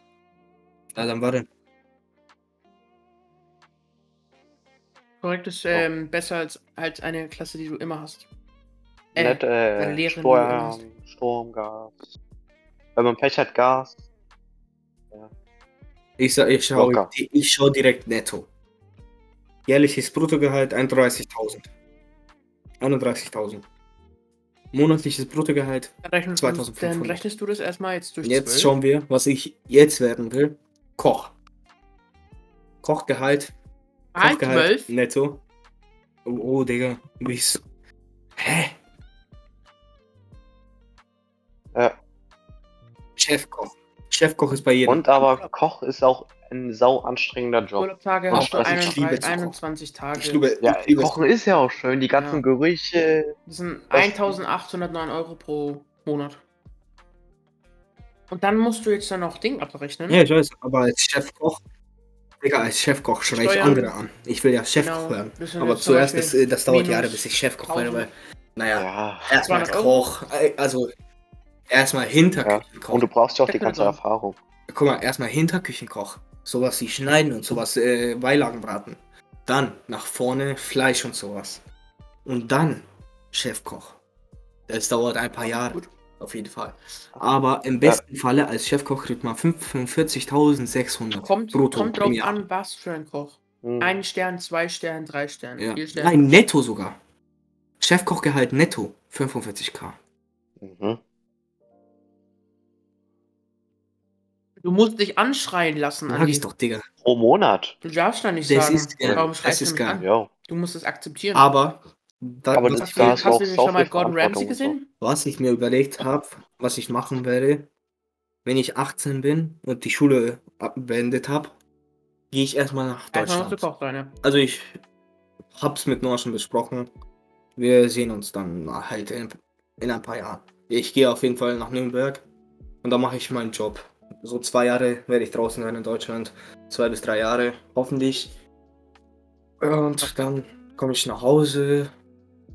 Ja, dann war denn. Korrekt ist ähm, besser als, als eine Klasse, die du immer hast. Äh, Nicht, äh, Lehrerin, Steuern, die Sturm, Gas. Wenn man Pech hat, Gas. Ich, sa- ich schaue Locker. ich schau direkt netto. Jährliches Bruttogehalt 31.000. 31.000. Monatliches Bruttogehalt. Du, 2500. dann rechnest du das erstmal jetzt durch Jetzt 12. schauen wir, was ich jetzt werden will. Koch. Kochgehalt. Mal Kochgehalt 12. netto. Oh, oh Digga. Wie's. Hä? Ja. Chefkoch. Chefkoch ist bei jedem. Und aber Koch ist auch ein sau anstrengender Job. Urlaubstage Ach, hast du was, ich 31, liebe zu kochen. 21 Tage. ich liebe, Ja, ich liebe Kochen ist ja auch schön, die ganzen Ja. Gerüche. Das sind Das- 1809 Euro pro Monat. Und dann musst du jetzt dann noch Ding abrechnen. Ja, ich weiß, aber als Chefkoch. Digga, als Chefkoch schreie ich andere an. Ich will ja Chefkoch Genau, werden. Aber zuerst, das, Beispiel das dauert Jahre, bis ich Chefkoch werde, 1000. weil. Naja, Ja. erstmal 200 Euro. Koch. äh, Also, erstmal Hinterküchenkoch. Und du brauchst ja auch die ganze. Erfahrung. Guck mal, erstmal Hinterküchenkoch. Sowas wie schneiden und sowas, äh, Beilagen braten. Dann nach vorne Fleisch und sowas. Und dann Chefkoch. Das dauert ein paar Jahre. Gut. Auf jeden Fall. Aber im besten Falle als Chefkoch kriegt man 45.600 Kommt, brutto kommt drauf an, was für ein Koch. Hm. Ein Stern, zwei Stern, drei Stern, Ja. vier Sterne. Nein, netto sogar. Chefkochgehalt netto 45k. Mhm. Du musst dich anschreien lassen. Sag ich doch, Digga. Pro Monat. Du darfst da nicht Das sagen. ist geil. Warum Das schreist du ist mich geil. an? Ja. Du musst es akzeptieren. Aber, da, Aber was, das- hast da du, hast hast du du auch schon mal Gordon Ramsay gesehen? was ich mir überlegt habe, was ich machen werde, wenn ich 18 bin und die Schule beendet habe, gehe ich erstmal nach Erstmal du Deutschland. Koch sein, ja. Also ich hab's mit Noah schon besprochen. Wir sehen uns dann halt in, in ein paar Jahren. Ich gehe auf jeden Fall nach Nürnberg und da mache ich meinen Job. So zwei Jahre werde ich draußen sein in Deutschland. Zwei bis drei Jahre, hoffentlich. Und dann komme ich nach Hause.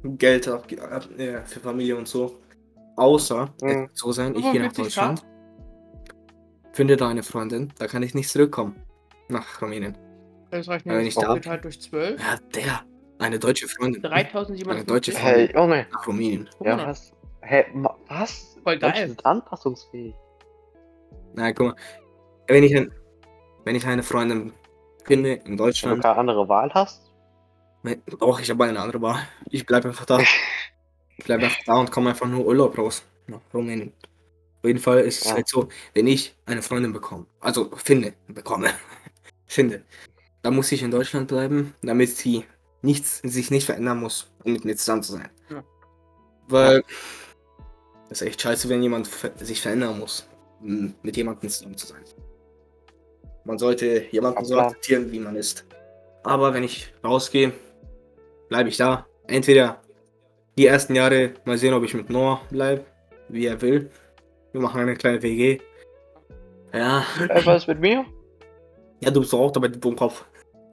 Geld ab, äh, für Familie und so. Außer, Mhm. es wird so sein, ich gehe nach 45 Deutschland. Finde da eine Freundin, da kann ich nicht zurückkommen. Nach Rumänien. Das reicht wenn nicht ich da- geteilt durch 12. Ja, der. Eine deutsche Freundin. Eine deutsche 3750 Hey, Junge. Nach Rumänien. Ja, was? Hä, ma- was? Voll Deutsche geil. sind anpassungsfähig. Na, guck mal. Wenn ich, ein, wenn ich eine Freundin finde in Wenn du Deutschland, keine andere Wahl hast. wenn- doch, ich habe eine andere Wahl. Ich bleibe einfach da. Ich bleibe einfach da und komme einfach nur Urlaub raus. Nach Rumänien. Auf jeden Fall ist es Ja. halt so, wenn ich eine Freundin bekomme, also finde, bekomme, finde, dann muss ich in Deutschland bleiben, damit sie nichts, sich nicht verändern muss, um mit mir zusammen zu sein. Ja. Weil das ist echt scheiße, wenn jemand sich verändern muss, mit jemandem zusammen zu sein. Man sollte jemanden so akzeptieren, wie man ist. Aber wenn ich rausgehe, bleibe ich da. Entweder die ersten Jahre mal sehen, ob ich mit Noah bleibe, wie er will. Wir machen eine kleine WG. Ja, Ey, was ist mit mir? ja, du bist doch auch dabei, du Dummkopf.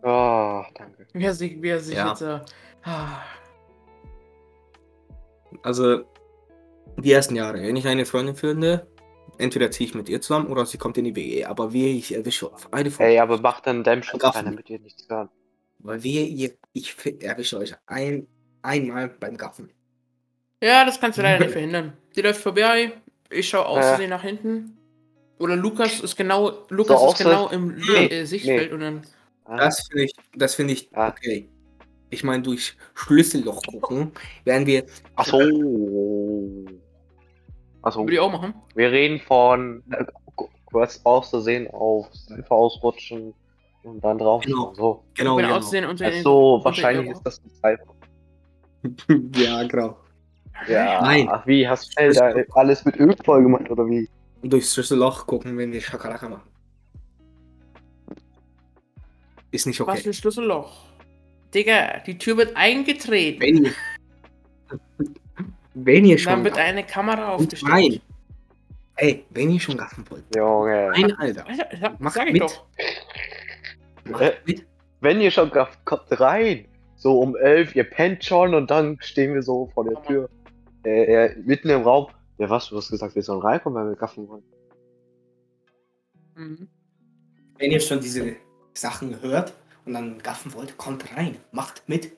Ah, danke. Wie er sich, wie er sich Ja. jetzt. Äh, ah, Also, die ersten Jahre, wenn ich eine Freundin finde, entweder ziehe ich mit ihr zusammen oder sie kommt in die WG. Aber wie ich erwische auf eine von Ey, aber mach dann deinem Schutz Gaffen. keiner mit dir nichts hören. Weil wir, ihr, ich erwische euch ein, einmal beim Gaffen. ja, das kannst du leider nicht verhindern. Die läuft vorbei, ich schaue aus Ja. Versehen nach hinten. Oder Lukas ist genau, Lukas So ist aussehen- genau im Nee, äh, Sichtfeld und dann Ah, Das finde ich, das finde ich Ah. okay. Ich meine, durch Schlüsselloch gucken werden wir. Ach so. Ach so. Würde ich auch machen. Wir reden von äh, ku- kurz auszusehen auf Seife ausrutschen und dann drauf. Genau. So. Genau, genau. aussehen unter Also unter wahrscheinlich ist das eine Seife. ja, genau. Ja. Nein. Ach, wie? Hast du da alles mit Öl voll gemacht oder wie? Durchs Schlüsselloch gucken, wenn wir Schakalaka machen. Ist nicht Was okay. für Schlüsselloch? Digga, die Tür wird eingetreten. Wenn ihr, ihr Dann schon. wird eine Kamera aufgestellt. rein. Ey, wenn ihr schon gaffen wollt. Junge. Nein, Alter. Alter, sag, mit. Äh, mit. Wenn ihr schon gafft, kommt rein. So um elf, ihr pennt schon und dann stehen wir so vor der Mama. Tür. Äh, äh, mitten im Raum. Ja, was? Du hast gesagt, wir sollen reinkommen, wenn wir gaffen wollen. Mhm. Wenn ihr schon diese Sachen hört und dann gaffen wollt, kommt rein. Macht mit.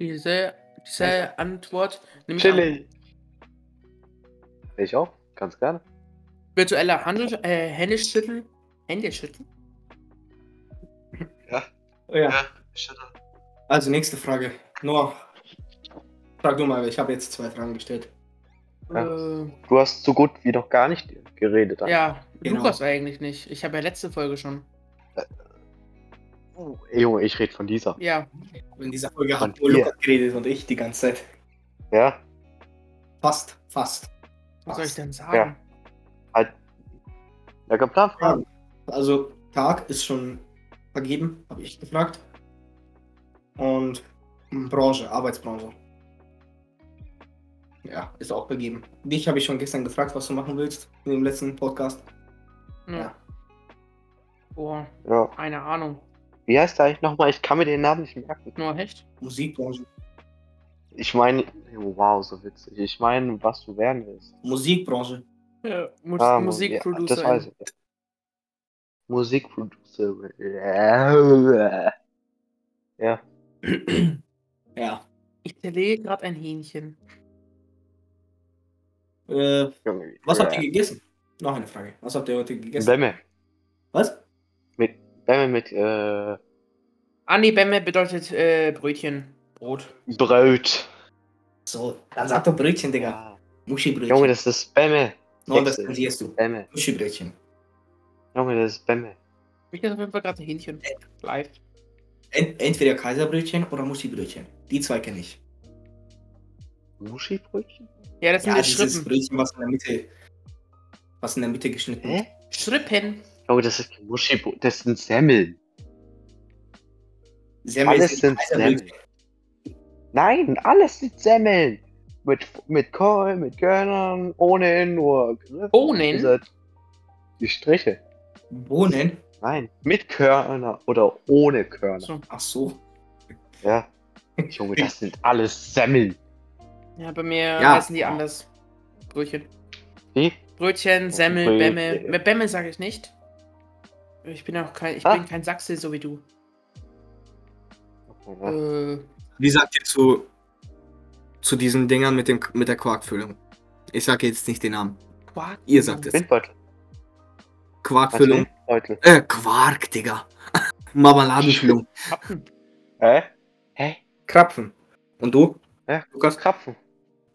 Diese, diese Antwort nehme ich an. Chili. Ich auch, ganz gerne. Virtueller Handel, äh, Hände schütteln. Hände schütteln? Ja. Also nächste Frage. Noah. Frag du mal, ich habe jetzt zwei Fragen gestellt. Ja. Äh, Du hast so gut wie noch gar nicht geredet. ja, Genau. Lukas eigentlich nicht. Ich habe ja letzte Folge schon. Oh, Junge, ich rede von dieser. Ja, In dieser Folge Von hat nur. Lukas geredet und ich die ganze Zeit. Ja? Fast, fast. was soll ich fast. denn sagen? Halt. Ja, geplant. Ja. Also Tag ist schon vergeben, habe ich gefragt. Und hm, Branche, Arbeitsbranche. Ja, ist auch vergeben. Dich habe ich schon gestern gefragt, was du machen willst in dem letzten Podcast. Ja. Ja. Boah, Ja. keine Ahnung. Wie heißt der eigentlich nochmal? Ich kann mir den Namen nicht merken. Nur echt? Musikbranche. Ich meine, oh, wow, so witzig. Ich meine, was du werden willst. Musikbranche. Ja, Mus Ah, Ja, Musikproducer. das weiß ich. Musikproducer. Ja. Ja. ja. Ich zerlege gerade ein Hähnchen. Äh, was habt ja. ihr gegessen? Noch eine Frage. Was habt ihr heute gegessen? Bämme. Was? Bämme mit äh, Andi Bämme bedeutet äh, Brötchen. Brot. Brot. So, dann sag doch Brötchen, Digga. Ja. Muschibrötchen. Junge, das ist Bämme. no, das Kekse. zensierst du. Bämme. Muschibrötchen. Junge, das ist Bämme. Ich esse auf jeden Fall gerade ein Hähnchen. Live. Ent entweder Kaiserbrötchen oder Muschibrötchen. Die zwei kenne ich. Muschibrötchen? Ja, das sind Ja, die Schrippen. Brötchen, was in der Mitte, was in der Mitte geschnitten Hä? wird. Schrippen. Junge, das ist kein Muschibrötchen. Das sind Semmeln. Semmel Alles sind Kaiserbrötchen. Nein, alles sind Semmeln. Mit, mit Kohl, mit Körnern, ohne nur ne? Bohnen. Die Striche. Bohnen. Nein, mit Körner oder ohne Körner. Ach so. Ja. Junge, das sind alles Semmeln. Ja, bei mir Ja. heißen die anders. Brötchen. Wie? Brötchen, Semmel, Brötchen. Bämme. Mit Bämme sage ich nicht. Ich bin auch kein, ich Ah. bin kein Sachse, so wie du. Äh, Wie sagt ihr zu, zu diesen Dingern mit, dem, mit der Quarkfüllung? Ich sage jetzt nicht den Namen. Quark. Ihr sagt es. Windbeutel. Quarkfüllung. Windbeutel. Äh, Quark, Digga. Marmeladenfüllung. Krapfen. Hä? Hä? Krapfen. Und du? Ja, Lukas? Krapfen.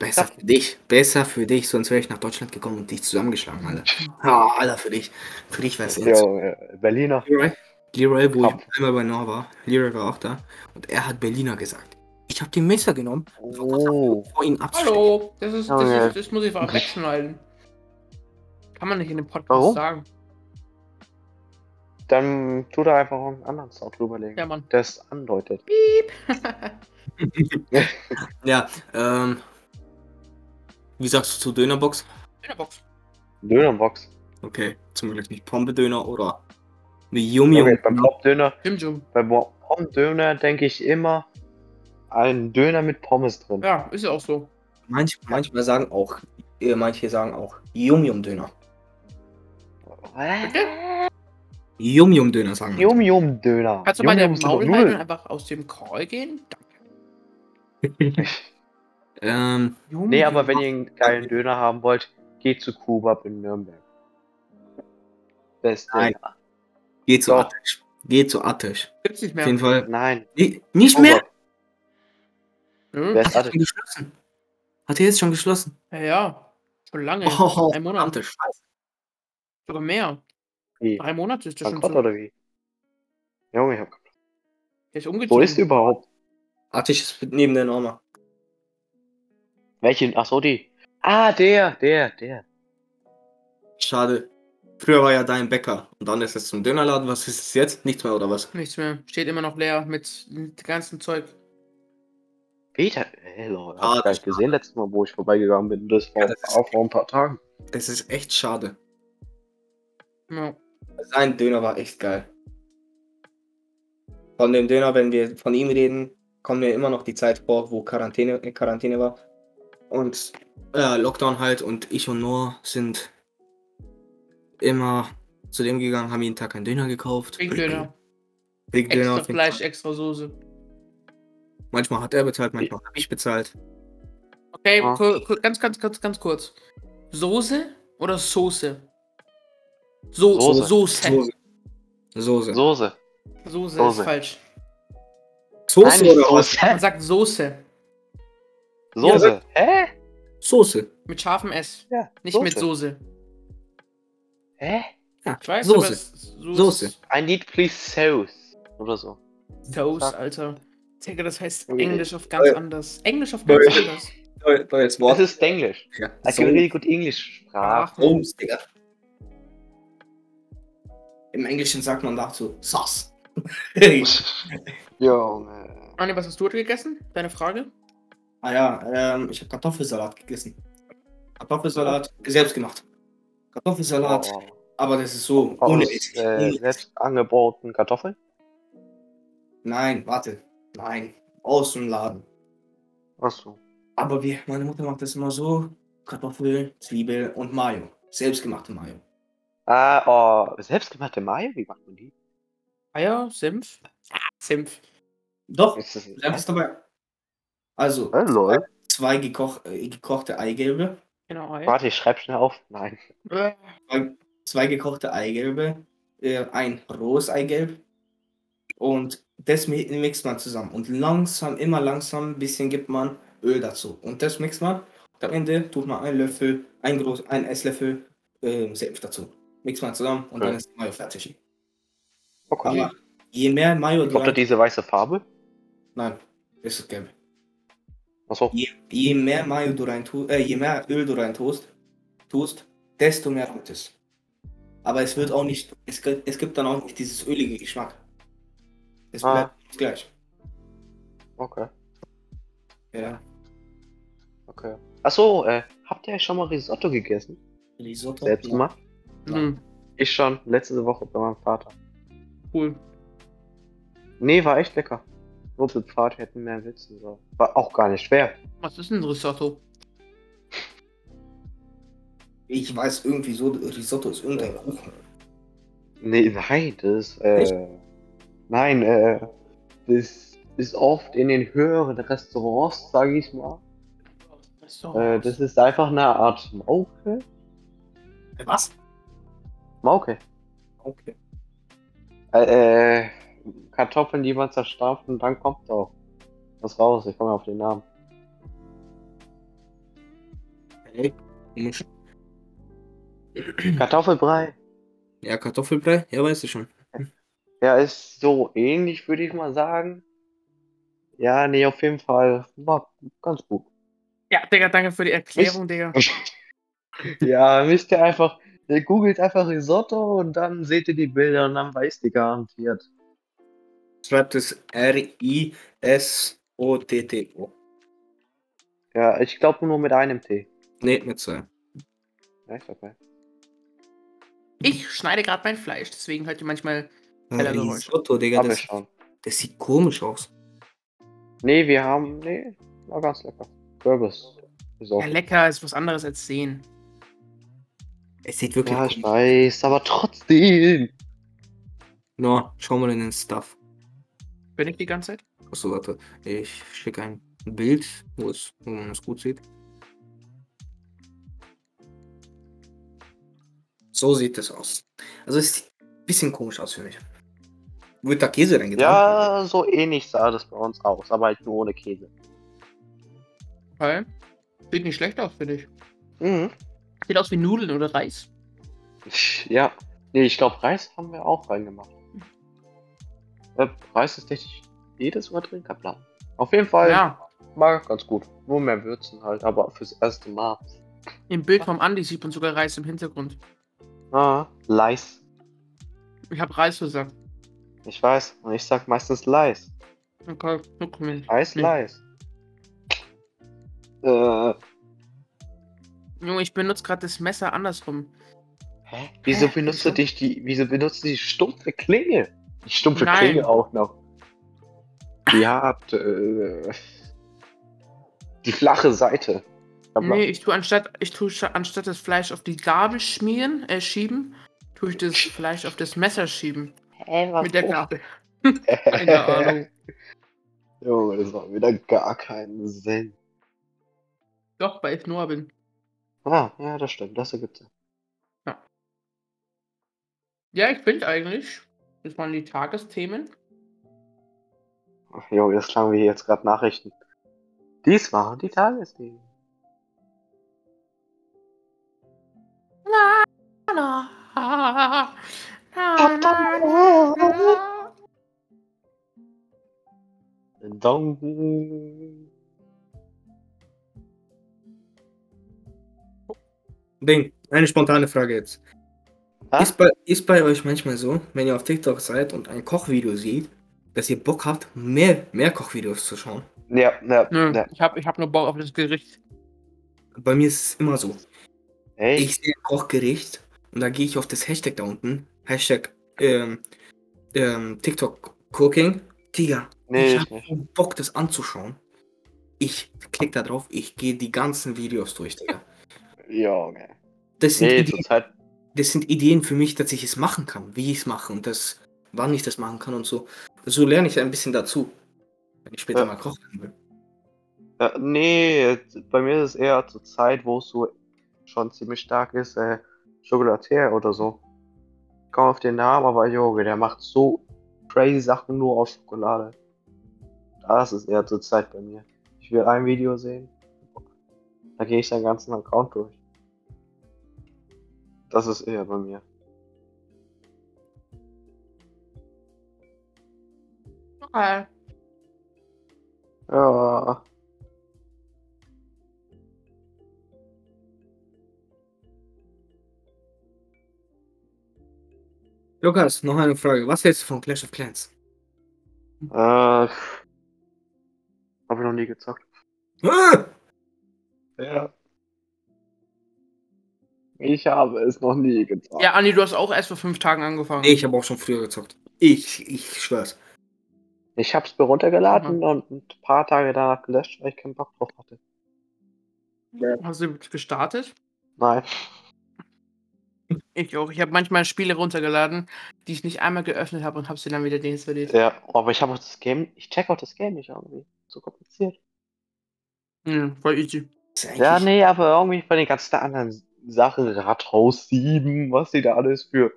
Besser für dich. Besser für dich, sonst wäre ich nach Deutschland gekommen und dich zusammengeschlagen, Alter. Ah, Alter, für dich. Für dich wäre es jetzt. Ja, Berliner. Leroy, Leroy, wo Krapfen. ich einmal bei Noah war, Leroy war auch da und er hat Berliner gesagt. Ich habe den Messer genommen, Oh. vor ihn abzustechen. Hallo, das ist, das Junge. ist, das muss ich vorab wegschneiden. Kann man nicht in dem Podcast Warum? sagen. Dann tu da einfach einen anderen Sound drüberlegen. Ja, Mann. Das andeutet. Ja, ähm. Wie sagst du zu Dönerbox? Dönerbox. Dönerbox. Okay, zum Glück nicht Pombe-Döner oder eine Yummy. Okay, beim beim Pommdöner denke ich immer einen Döner mit Pommes drin. Ja, ist ja auch so. Manch, manchmal sagen auch, äh, manche sagen auch Yum-Yum-Döner. Hä? Yum-Yum-Döner sagen manche. Yum-Yum-Döner. Kannst du mal deinen Yum-Yum sind doch Maul halten und Nudeln. einfach aus dem Call gehen? Danke. Ähm, Jum, Nee, aber wenn ihr einen geilen Döner haben wollt, geht zu Kubab in Nürnberg. Beste. Nein. geh zu Doch. Atex. Geht zu Attisch. Gibt's nicht Auf mehr. jeden Fall. Nein. Nee, nicht Oh mehr? Hm? Wer Hat ist er Attisch? schon geschlossen? Hat er jetzt schon geschlossen? Ja, ja. Schon lange. Oh, Ein Monat. Scheiße. Sogar mehr. Wie? Drei Monate ist das schon Bankrott so. oder wie? Junge, ich hab. Der ist umgezogen. Wo ist überhaupt? Attisch ist neben der Norma. Welchen? Ach so, die. Ah, der, der, der. Schade. Früher war ja dein Bäcker und dann ist es zum Dönerladen. Was ist es jetzt? Nichts mehr oder was? Nichts mehr. Steht immer noch leer mit dem ganzen Zeug. Peter, hello, hab Ah, ich gar nicht gesehen letztes Mal, wo ich vorbeigegangen bin. Das war Ja, das auch vor ein paar Tagen. Das ist echt schade. Ja. Sein Döner war echt geil. Von dem Döner, wenn wir von ihm reden, kommen mir immer noch die Zeit vor, wo Quarantäne, äh, Quarantäne war. Und äh, Lockdown halt und ich und Noah sind immer zu dem gegangen, haben jeden Tag einen Döner gekauft. Big Döner. Big Döner. Extra Fleisch, extra Soße. Manchmal hat er bezahlt, manchmal habe ich bezahlt. Okay, Ah. ganz, ganz, ganz, ganz kurz. Soße oder Soße? So Soße. Soße. Soße. Soße. Soße. Soße Soße. ist falsch. Soße Nein, oder was? Man Soße. sagt Soße. Soße. Hä? Soße. Mit scharfem S. Ja. Nicht Soße. mit Soße. Hä? Ja, Ich weiß, Soße. ist Soße. I need please sauce. Oder so. Toast, Sag. Alter. Ich denke, das heißt Okay. Englisch auf ganz anders. Englisch auf ganz anders. Neu- Neues Das Wort. ist Englisch. Ja. I can really good English sprach. Soße, Digga. Im Englischen sagt man dazu Sauce. Junge. Anni, was hast du heute gegessen? Deine Frage? Ah ja, ähm, ich habe Kartoffelsalat gegessen. Kartoffelsalat, selbst gemacht. Kartoffelsalat, Oh, aber das ist so aus unnötig. äh, selbst angebauten Kartoffeln? Nein, warte. Nein, aus dem Laden. Achso. Aber wie, meine Mutter macht das immer so: Kartoffel, Zwiebel und Mayo. Selbstgemachte Mayo. Ah, oh, selbstgemachte Mayo? Wie macht man die? Eier, Senf? Ah, Senf. Doch, Ist das Senf ist dabei. Also, Äh, lol. zwei gekoch, äh, gekochte Eigelbe, Genau, Ei. Warte, ich schreib schnell auf. Nein. Äh, zwei, zwei gekochte Eigelbe, äh, ein rohes Eigelb und das mi- mixt man zusammen und langsam, immer langsam ein bisschen gibt man Öl dazu und das mixt man und am Ende tut man einen Löffel, ein groß, ein Esslöffel ähm, Senf dazu. Mixt man zusammen und dann Okay. ist die Mayo fertig. Okay. Aber je mehr Mayo Kommt da diese weiße Farbe? nein, das ist gelb. Achso. Je, je mehr Mayo du rein tust, äh, je mehr Öl du rein tust, tust, desto mehr kommt es. Aber es wird auch nicht, es, gibt- es gibt dann auch nicht dieses ölige Geschmack. Es Ah. bleibt gleich. Okay. Ja. Okay. Achso, äh, habt ihr schon mal Risotto gegessen? Risotto. Selbst Ja. gemacht? hm, Ich schon, letzte Woche bei meinem Vater. cool. Nee, war echt lecker. Nur zu Pfad hätten mehr witzen sollen. War auch gar nicht schwer. Was ist ein Risotto? Ich weiß irgendwie so, Risotto ist irgendein Kuchen. Nee, nein, das, äh, nein, äh, das ist oft in den höheren Restaurants, sage ich mal. Äh, das ist einfach eine Art Mauke. Was? Mauke. Okay. Äh, äh, Kartoffeln, die man zerstampft und dann kommt auch was raus. Ich komme auf den Namen. Hey. komisch. Kartoffelbrei. Ja, Kartoffelbrei? Ja, weißt du schon. Ja, ist so ähnlich, würde ich mal sagen. Ja, nee, auf jeden Fall. War ganz gut. Ja, Digga, danke für die Erklärung, Digga. Ja, müsst ihr einfach, ihr googelt einfach Risotto und dann seht ihr die Bilder und dann weißt ihr garantiert. Schreibt es R-I-S-O-T-T-O. Ja, ich glaube nur mit einem T. Nee, mit zwei. Echt? Okay. Ich schneide gerade mein Fleisch, deswegen hört ihr manchmal Heller. Risotto, Digga, das, das sieht komisch aus. Nee, wir haben, nee, war ganz lecker. Kürbis. Ist auch. ja, lecker ist was anderes als sehen. Es sieht wirklich Ja, ich weiß, aber trotzdem. No, schau mal in den Stuff. Bin ich die ganze Zeit? Achso, warte. Ich schicke ein Bild, wo, es, wo man es gut sieht. So sieht es aus. Also es sieht ein bisschen komisch aus für mich. Wird da Käse reingetan? Ja, so ähnlich sah das bei uns aus, aber halt nur ohne Käse. Okay. Sieht nicht schlecht aus, finde ich. Mhm. Sieht aus wie Nudeln oder Reis. Ja. Nee, ich glaube, Reis haben wir auch reingemacht. Äh, Reis ist technisch jedes Mal drin, kein Plan. Auf jeden Fall Ja. mag ganz gut. Nur mehr Würzen halt, aber fürs erste Mal. Im Bild vom Andi sieht man sogar Reis im Hintergrund. Ah, Leis. Ich habe Reis gesagt. Ich weiß. Und ich sag meistens Leis. Okay, guck mal. Eis, Hm. Leis. Äh, Junge, ich benutze gerade das Messer andersrum. hä? Wieso Hä? benutzt du dich die, wieso benutzt du die stumpfe Klinge? Die stumpfe Nein. Klinge auch noch. Die hat, äh, die flache Seite. Aber- Nee, ich tue anstatt, ich tue anstatt das Fleisch auf die Gabel schmieren, äh, schieben, tue ich das Fleisch auf das Messer schieben. Hä, was Mit der? Gabel. Keine Ahnung. Junge, das macht wieder gar keinen Sinn. Doch, weil ich Noah bin. Ah, ja, das stimmt, das ergibt Sinn. Ja, ich finde eigentlich, das waren die Tagesthemen. Junge, das klang wie jetzt gerade Nachrichten. Dies waren die Tagesthemen. Na, na, na, na, na, na. Dong. Ding, eine spontane Frage jetzt. Ah? Ist bei, ist bei euch manchmal so, wenn ihr auf TikTok seid und ein Kochvideo seht, dass ihr Bock habt, mehr, mehr Kochvideos zu schauen? Ja, ja, Nö, ja. ich habe ich hab nur Bock auf das Gericht. Bei mir ist es immer so. Hey, Ich sehe ein Kochgericht und da gehe ich auf das Hashtag da unten. Hashtag ähm, ähm, TikTok Cooking. Digga, nee, ich habe Bock, das anzuschauen. Ich klick da drauf, ich gehe die ganzen Videos durch, Digga. Junge. Das sind, Nee, Ideen, zurzeit. Das sind Ideen für mich, dass ich es machen kann, wie ich es mache und das, wann ich das machen kann und so. So lerne ich ein bisschen dazu, wenn ich später Ja. mal kochen will. Ja, nee, bei mir ist es eher zur Zeit, wo es so schon ziemlich stark ist, äh, Chocolatier oder so. Ich komme auf den Namen, aber Junge, der macht so crazy Sachen nur aus Schokolade. Das ist eher zur Zeit bei mir. Ich will ein Video sehen, da gehe ich seinen ganzen Account durch. Das ist eher bei mir. Okay. Ja, Lukas, noch eine Frage. Was hältst du von Clash of Clans? äh, habe ich noch nie gezockt. Ah! Ja. Ich habe es noch nie gezockt. Ja, Andi, du hast auch erst vor fünf Tagen angefangen. Nee, ich habe auch schon früher gezockt. Ich, ich schwör's. Ich habe es mir runtergeladen und ein paar Tage danach gelöscht, weil ich keinen Bock drauf hatte. Hast du gestartet? Nein. Ich auch. Ich habe manchmal Spiele runtergeladen, die ich nicht einmal geöffnet habe und habe sie dann wieder deinstalliert. Ja, aber ich habe auch das Game, ich check auch das Game nicht irgendwie. So kompliziert. Hm, voll easy. Ja, nee, aber irgendwie bei den ganzen anderen Sachen, Rathaus 7, was die da alles für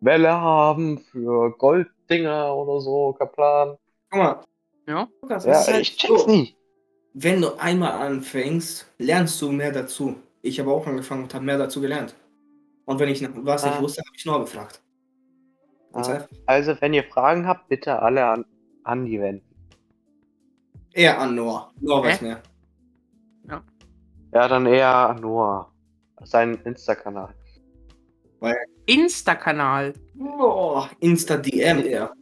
Welle haben, für Golddinger oder so, kein Plan. Guck mal. Ja? Lukas, Ja, halt ich check's so. nie. Wenn du einmal anfängst, lernst du mehr dazu. Ich habe auch angefangen und habe mehr dazu gelernt. Und wenn ich noch was nicht Ah. wusste, habe ich Noah gefragt. Ja. einfach. Also, wenn ihr Fragen habt, bitte alle an Andi wenden. Eher an Noah. Noah Hä? weiß mehr. Ja, dann eher an Noah. Seinen Insta-Kanal. Insta-Kanal. Boah, Insta-DM eher.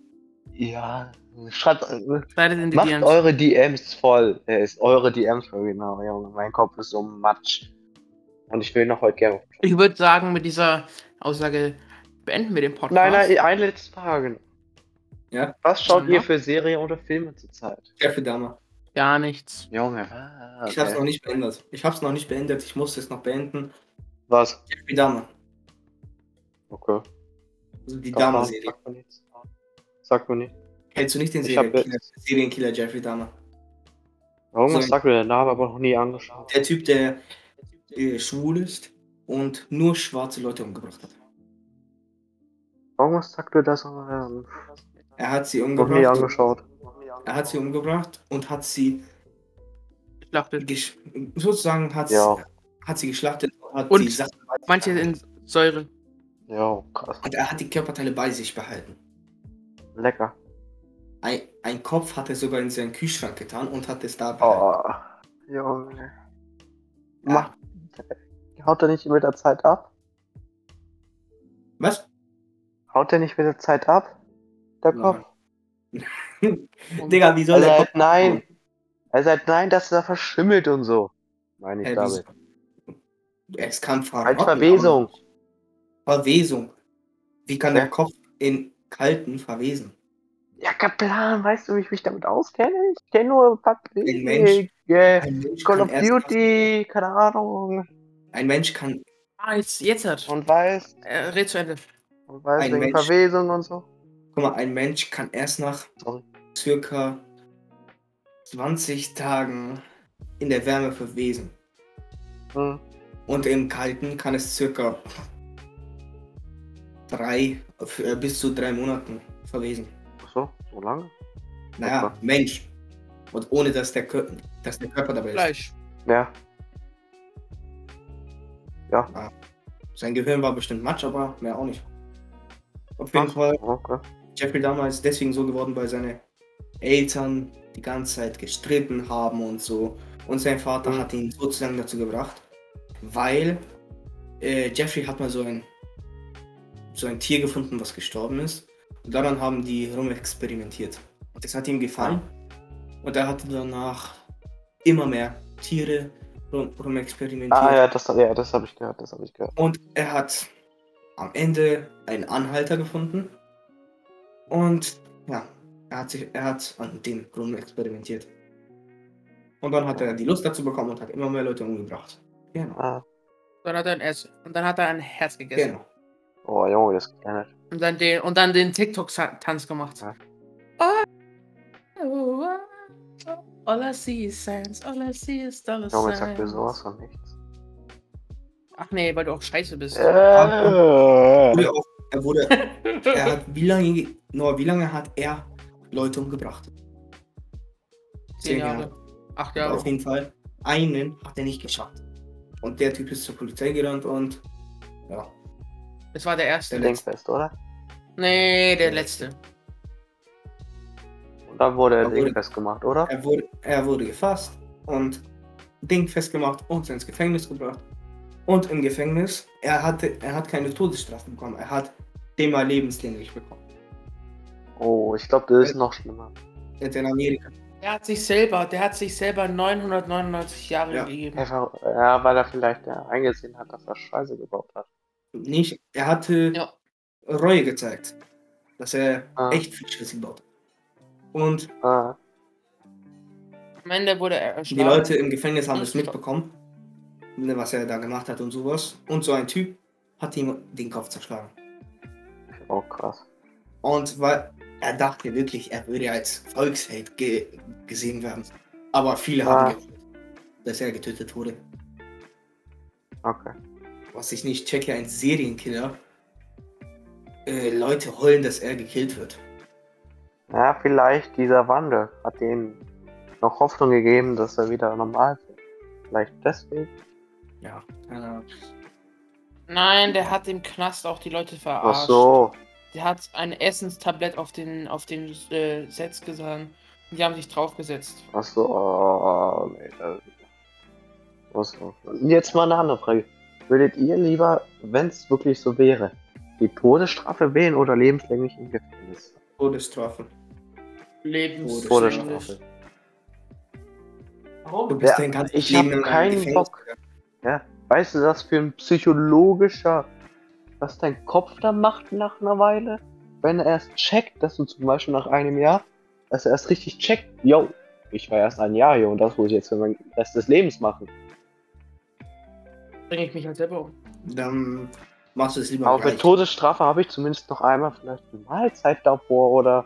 Ja, schreibt, äh, Slidet in die macht DMs. eure DMs voll. Äh, ist eure DMs voll, genau, Junge. Mein Kopf ist so matsch. Und ich will noch heute gerne. Ich würde sagen, mit dieser Aussage beenden wir den Podcast. Nein, nein, eine letzte Frage. Ja? Was schaut Ja. ihr für Serien oder Filme zurzeit? Jeffrey Dahmer. Gar nichts. Junge. Ah, Ich habe es okay. noch nicht beendet. Ich habe es noch nicht beendet. Ich muss es noch beenden. Was? Jeffrey Dahmer. Okay. Also die Dahmer-Serie. Sagt mir nichts. Sagt mir nicht. Kennst du nicht den Ich Serienkiller, Serienkiller Jeffrey Dahmer? Irgendwas So. sagt mir der Name, aber noch nie angeschaut. Der Typ, der äh, schwul ist und nur schwarze Leute umgebracht hat. Irgendwas sagt mir das, aber Er hat sie Noch nie umgebracht. angeschaut. Er hat sie umgebracht und hat sie Geschlachtet. gesch sozusagen hat, Ja. Hat sie geschlachtet und hat Und die Sachen Manche in Säure. Ja, krass. und er hat die Körperteile bei sich behalten. Lecker. Ein, ein Kopf hat er sogar in seinen Kühlschrank getan und hat es da behalten. Oh, Junge. Macht. Haut er nicht mit der Zeit ab? Was? Haut er nicht mit der Zeit ab? Der Kopf? Digga, wie soll Er der sagt nein. Er sagt nein, dass er verschimmelt und so. Meine ich Hä, damit. wieso? Es kann Als verrotten. Verwesung. aber- Verwesung. Wie kann Ja. der Kopf in kalten verwesen? Ja, Kaplan, weißt du, wie ich mich damit auskenne? Ich kenne nur Ein Mensch. PUBG, äh, Ein Mensch Call kann of erst- Duty, keine Ahnung. Ein Mensch kann, Ah, jetzt, jetzt hat. Und weiß, Äh, red zu Ende. und weiß Ein wegen Mensch. Verwesung und so. guck mal, ein Mensch kann erst nach Sorry. circa 20 Tagen in der Wärme verwesen. Hm. Und im Kalten kann es circa drei, äh, bis zu drei Monaten verwesen. Ach so, so lange? Naja, Okay. Mensch. Und ohne dass der, Kör dass der Körper dabei ist. Fleisch. Ja. Sein Gehirn war bestimmt Matsch, aber mehr auch nicht. Auf jeden Ach, Fall, Okay. Jeffrey ist deswegen so geworden, weil seine Eltern die ganze Zeit gestritten haben und so. Und sein Vater Mhm. hat ihn sozusagen dazu gebracht, weil äh, Jeffrey hat mal so ein, so ein Tier gefunden, was gestorben ist. Und daran haben die rumexperimentiert. Und das hat ihm gefallen. Und er hatte danach immer mehr Tiere rum, rumexperimentiert. Ah ja, das, ja, das habe ich gehört, das habe ich gehört. Und er hat am Ende einen Anhalter gefunden. Und ja, er hat, sich, er hat an dem rum experimentiert. Und dann hat er die Lust dazu bekommen und hat immer mehr Leute umgebracht. Genau. Ah. Dann hat er ein Herz. Und dann hat er ein Herz gegessen. Genau. Oh Junge, das geht ja nicht. Und dann den, und dann den TikTok-Tanz gemacht. Ja. Oh, oh, oh, all I see is sands, all I see is dollar Junge, ich sag dir signs. sowas von nichts. Ach nee, weil du auch scheiße bist. Äh, Wurde auch, er wurde, er hat, wie lange, Noah, wie lange hat er Leute umgebracht? Zehn Jahre. Acht Ja, Jahre. auf jeden Fall. Einen hat er nicht geschafft. Und der Typ ist zur Polizei gerannt und ja, Das war der erste. Der Dingfest, oder? Nee, der letzte. Und dann wurde er Da wurde- Dingfest gemacht, oder? Er wurde, er wurde gefasst und Ding festgemacht und ins Gefängnis gebracht. Und im Gefängnis, er, hatte, er hat keine Todesstrafe bekommen, er hat den mal lebenslänglich bekommen. Oh, ich glaube, das ist noch schlimmer. Jetzt in Amerika. Der hat sich selber, der hat sich selber 999 Jahre Ja. gegeben. Einfach, ja, weil er vielleicht ja, eingesehen hat, dass er Scheiße gebaut hat. Nicht, er hatte Ja. Reue gezeigt, dass er Ah. echt viel Scheiße gebaut hat. Und Ah, Am Ende wurde er die erschlagen. Leute im Gefängnis haben es mitbekommen, ne, was er da gemacht hat und sowas. Und so ein Typ hat ihm den Kopf zerschlagen. oh krass. Und weil er dachte wirklich, er würde als Volksheld ge gesehen werden. Aber viele Ah. haben gewollt, dass er getötet wurde. Okay. Was ich nicht checke, ein Serienkiller. Äh, Leute heulen, dass er gekillt wird. Ja, vielleicht dieser Wandel hat denen noch Hoffnung gegeben, dass er wieder normal wird. Vielleicht deswegen. Ja, keine Ahnung. Nein, der hat im Knast auch die Leute verarscht. Ach so. Der hat ein Essenstablett auf den, auf den äh, Sets gesahen. Und die haben sich draufgesetzt. Ach so. Oh, nee. das- Was Jetzt mal eine andere Frage. Würdet ihr lieber, wenn es wirklich so wäre, die Todesstrafe wählen oder lebenslänglich im Gefängnis? Todesstrafe. Lebens Todesstrafe. Du Warum? bist Ja, dein ganzes ich Leben hab keinen. Bock. Weißt du, was für ein psychologischer, was dein Kopf da macht nach einer Weile? Wenn er erst checkt, dass du zum Beispiel nach einem Jahr, dass er erst richtig checkt, yo, ich war erst ein Jahr hier und das muss ich jetzt für meinen Rest des Lebens machen. Bringe ich mich halt selber um. Dann machst du es lieber Aber für gleich. Todesstrafe habe ich zumindest noch einmal vielleicht eine Mahlzeit davor oder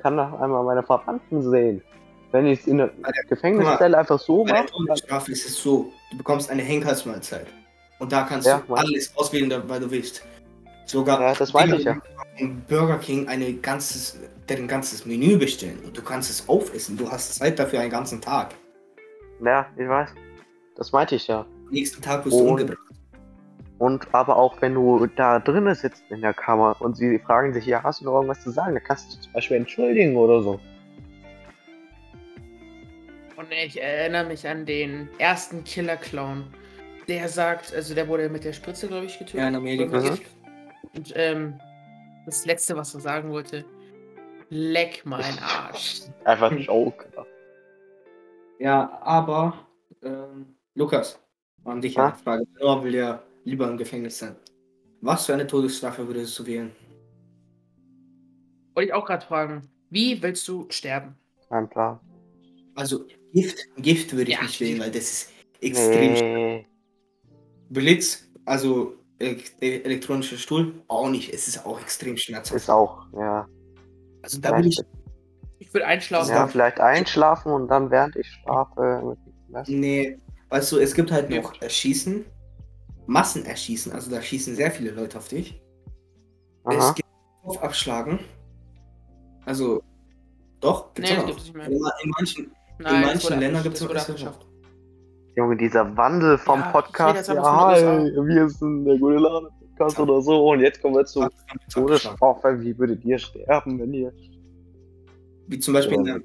kann noch einmal meine Verwandten sehen. Wenn ich es in der Gefängniszelle einfach so Bei der mache, Todesstrafe ist es so, du bekommst eine Henkersmahlzeit. Und da kannst Ja, du alles auswählen, da- weil du willst. Sogar Ja, das Digga, ich ja. du kannst im Burger King eine ganzes, deren ganzes Menü bestellen und du kannst es aufessen. Du hast Zeit dafür einen ganzen Tag. Ja, ich weiß. Das meinte ich ja. Am nächsten Tag wirst du Und- umgebracht. Und aber auch wenn du da drinnen sitzt in der Kammer und sie fragen sich, ja, hast du noch irgendwas zu sagen, dann kannst du dich zum Beispiel entschuldigen oder so. Und ich erinnere mich an den ersten Killer-Clown. Der sagt, also der wurde mit der Spritze, glaube ich, getötet. Ja, in Amerika. Gift. Und ähm, das letzte, was er sagen wollte, leck mein Arsch. Einfach ein Joke. Ja, aber ähm, Lukas, an dich eine Frage. Noah will ja lieber im Gefängnis sein. Was für eine Todesstrafe würdest du wählen? Wollte ich auch gerade fragen, wie willst du sterben? Kein Plan. Also Gift, Gift würde ich Ja, nicht wählen, weil das ist extrem. Nee. Blitz, also elek- elektronischer Stuhl, auch nicht. Es ist auch extrem schmerzhaft. Ist auch, ja. Also da würde ich. Ich würde einschlafen. Ja, vielleicht einschlafen und dann während ich schlafe mit. Nee, weißt du, es gibt halt noch. Erschießen, Massenerschießen, also da schießen sehr viele Leute auf dich. Es Aha. gibt Kopf abschlagen. Also, doch, gibt's Nee, auch gibt es nicht mehr. In, ma- in manchen, Nein, manchen das wurde Ländern gibt's das ja abgeschafft. Junge, dieser Wandel vom Ja, Podcast, ja, hi, wir sind der gute Laune Podcast oder so und jetzt kommen wir zu Todesstrafe, wie würdet ihr sterben, wenn ihr... Wie zum Beispiel in der,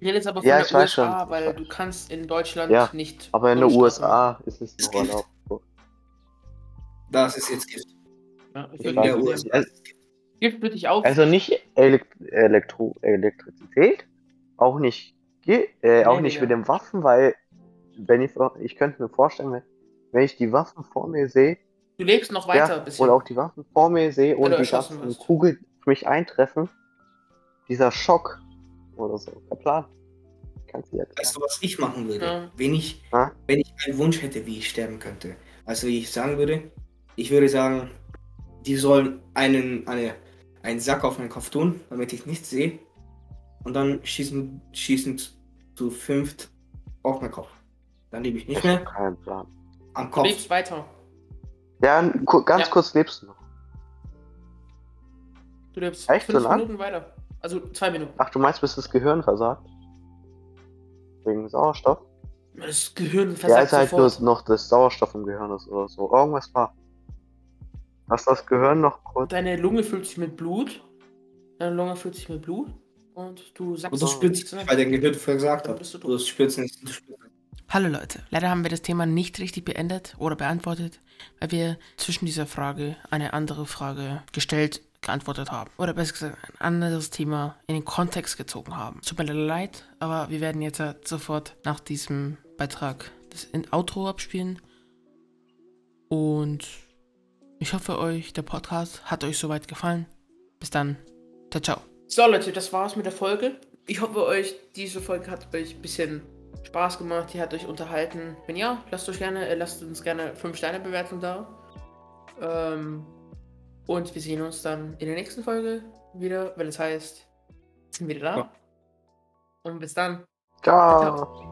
Ich rede jetzt aber von Ja, der ich weiß USA, schon. weil du kannst in Deutschland Ja, nicht. Aber in den USA ist es noch erlaubt. das ist jetzt Gift. Ja, In der USA. Also- Gift würde ich auch. Also nicht Elekt Elektro Elektrizität, auch nicht, Ge äh, auch Nee, nicht mit den Waffen, weil wenn ich, ich könnte mir vorstellen, wenn, wenn ich die Waffen vor mir sehe, du lebst noch weiter ja, ein bisschen. und auch die Waffen vor mir sehe und die wirst. Kugeln auf mich eintreffen, dieser Schock oder so, der Plan. Kannst du dir Weißt du, was ich machen würde? Ja. Wenn, ich, wenn ich einen Wunsch hätte, wie ich sterben könnte. Also wie ich sagen würde, ich würde sagen, die sollen einen, eine, einen Sack auf meinen Kopf tun, damit ich nichts sehe. Und dann schießen, schießen zu fünft auf meinen Kopf. Dann lebe ich nicht Ich mehr hab keinen Plan. am Du Kopf. lebst weiter. Ja, ganz Ja. kurz lebst du noch. Du lebst Echt so fünf lang? Minuten weiter. Also zwei Minuten. Ach, du meinst, bis das Gehirn versagt? Wegen Sauerstoff? Das Gehirn Ja, versagt ist halt sofort. nur noch das Sauerstoff im Gehirn ist oder so. Irgendwas war. Dass das Gehirn noch kurz. Deine Lunge füllt sich mit Blut. Deine Lunge füllt sich mit Blut. Und du sagst Und du spürst, weil dein Gehirn versagt hat. du Du spürst nicht. Du spürst. Hallo Leute, leider haben wir das Thema nicht richtig beendet oder beantwortet, weil wir zwischen dieser Frage eine andere Frage gestellt, geantwortet haben. Oder besser gesagt, ein anderes Thema in den Kontext gezogen haben. Tut mir leid, aber wir werden jetzt halt sofort nach diesem Beitrag das in- Outro abspielen. Und ich hoffe euch, der Podcast hat euch soweit gefallen. Bis dann. Ciao, ciao. So Leute, das war's mit der Folge. Ich hoffe euch, diese Folge hat euch ein bisschen Spaß gemacht, die hat euch unterhalten. Wenn ja, lasst euch gerne, äh, lasst uns gerne 5 Sterne Bewertung da. Ähm, und wir sehen uns dann in der nächsten Folge wieder, wenn es heißt, sind wir wieder da. Und bis dann. Ciao.